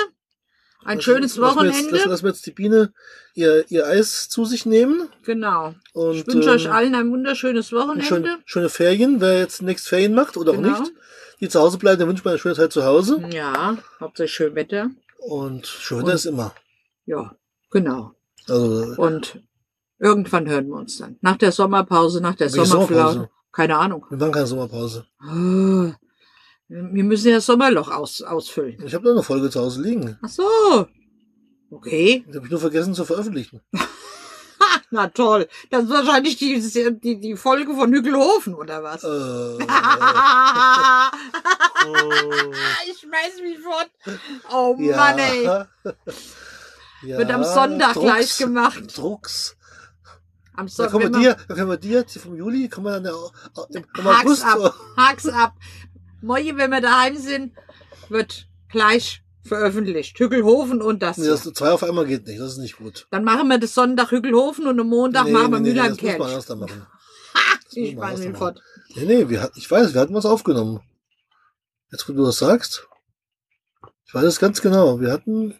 [SPEAKER 3] ein
[SPEAKER 2] Lass-
[SPEAKER 3] schönes
[SPEAKER 2] lassen wir Jetzt,
[SPEAKER 3] Wochenende.
[SPEAKER 2] lassen, wir jetzt die Biene ihr, ihr Eis zu sich nehmen.
[SPEAKER 3] Genau.
[SPEAKER 2] Und,
[SPEAKER 3] Ich wünsche
[SPEAKER 2] ähm,
[SPEAKER 3] euch allen ein wunderschönes Wochenende.
[SPEAKER 2] Schöne, schöne Ferien, wer jetzt nächstes Ferien macht oder
[SPEAKER 3] Genau.
[SPEAKER 2] auch nicht. Die zu Hause bleiben, der wünscht mir eine schöne Zeit zu Hause.
[SPEAKER 3] Ja, hauptsächlich schön Wetter.
[SPEAKER 2] Und schön
[SPEAKER 3] Und-
[SPEAKER 2] ist immer.
[SPEAKER 3] Ja, genau.
[SPEAKER 2] Also,
[SPEAKER 3] Und irgendwann hören wir uns dann. Nach der Sommerpause, nach der Sommerflaute.
[SPEAKER 2] Sommerpause?
[SPEAKER 3] Keine Ahnung.
[SPEAKER 2] wir machen keine Sommerpause.
[SPEAKER 3] Wir müssen ja das Sommerloch aus, ausfüllen.
[SPEAKER 2] Ich habe noch eine Folge zu Hause liegen.
[SPEAKER 3] Ach so. Okay.
[SPEAKER 2] Die habe ich nur vergessen zu veröffentlichen. (laughs)
[SPEAKER 3] Na toll. Das ist wahrscheinlich die, die, die Folge von Hügelhofen, oder was?
[SPEAKER 2] Äh, (laughs)
[SPEAKER 3] ich schmeiß mich fort. Oh
[SPEAKER 2] ja.
[SPEAKER 3] Mann, ey.
[SPEAKER 2] ja.
[SPEAKER 3] Wird am Sonntag
[SPEAKER 2] Drucks.
[SPEAKER 3] gleich gemacht.
[SPEAKER 2] Drucks.
[SPEAKER 3] Am
[SPEAKER 2] Da
[SPEAKER 3] Sonntag.
[SPEAKER 2] können wir dir, da können wir dir, vom Juli, können wir dann ja im, im August.
[SPEAKER 3] ab. Hak's ab. Moje, wenn wir daheim sind, wird gleich veröffentlicht. Hügelhofen und das.
[SPEAKER 2] Nee, das zwei auf einmal geht nicht, das ist nicht gut.
[SPEAKER 3] Dann machen wir das Sonntag Hügelhofen und am Montag
[SPEAKER 2] Nee,
[SPEAKER 3] machen wir
[SPEAKER 2] nee, nee,
[SPEAKER 3] Mülheim
[SPEAKER 2] das muss man
[SPEAKER 3] Kerch.
[SPEAKER 2] anders dann machen. (laughs)
[SPEAKER 3] Ich
[SPEAKER 2] machen.
[SPEAKER 3] fort.
[SPEAKER 2] Nee, nee, wir, ich weiß, wir hatten was aufgenommen. Jetzt, wo du das sagst. Ich weiß es ganz genau. Wir hatten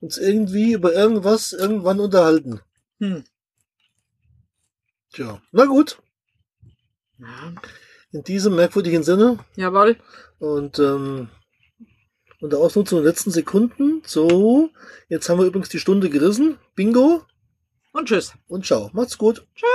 [SPEAKER 2] uns irgendwie über irgendwas irgendwann unterhalten.
[SPEAKER 3] Hm.
[SPEAKER 2] Tja, na gut.
[SPEAKER 3] Ja.
[SPEAKER 2] In diesem merkwürdigen Sinne
[SPEAKER 3] Jawohl.
[SPEAKER 2] und ähm, unter Ausnutzung der letzten Sekunden. So, jetzt haben wir übrigens die Stunde gerissen. Bingo
[SPEAKER 3] Und tschüss.
[SPEAKER 2] und ciao. Macht's gut.
[SPEAKER 3] Tschüss.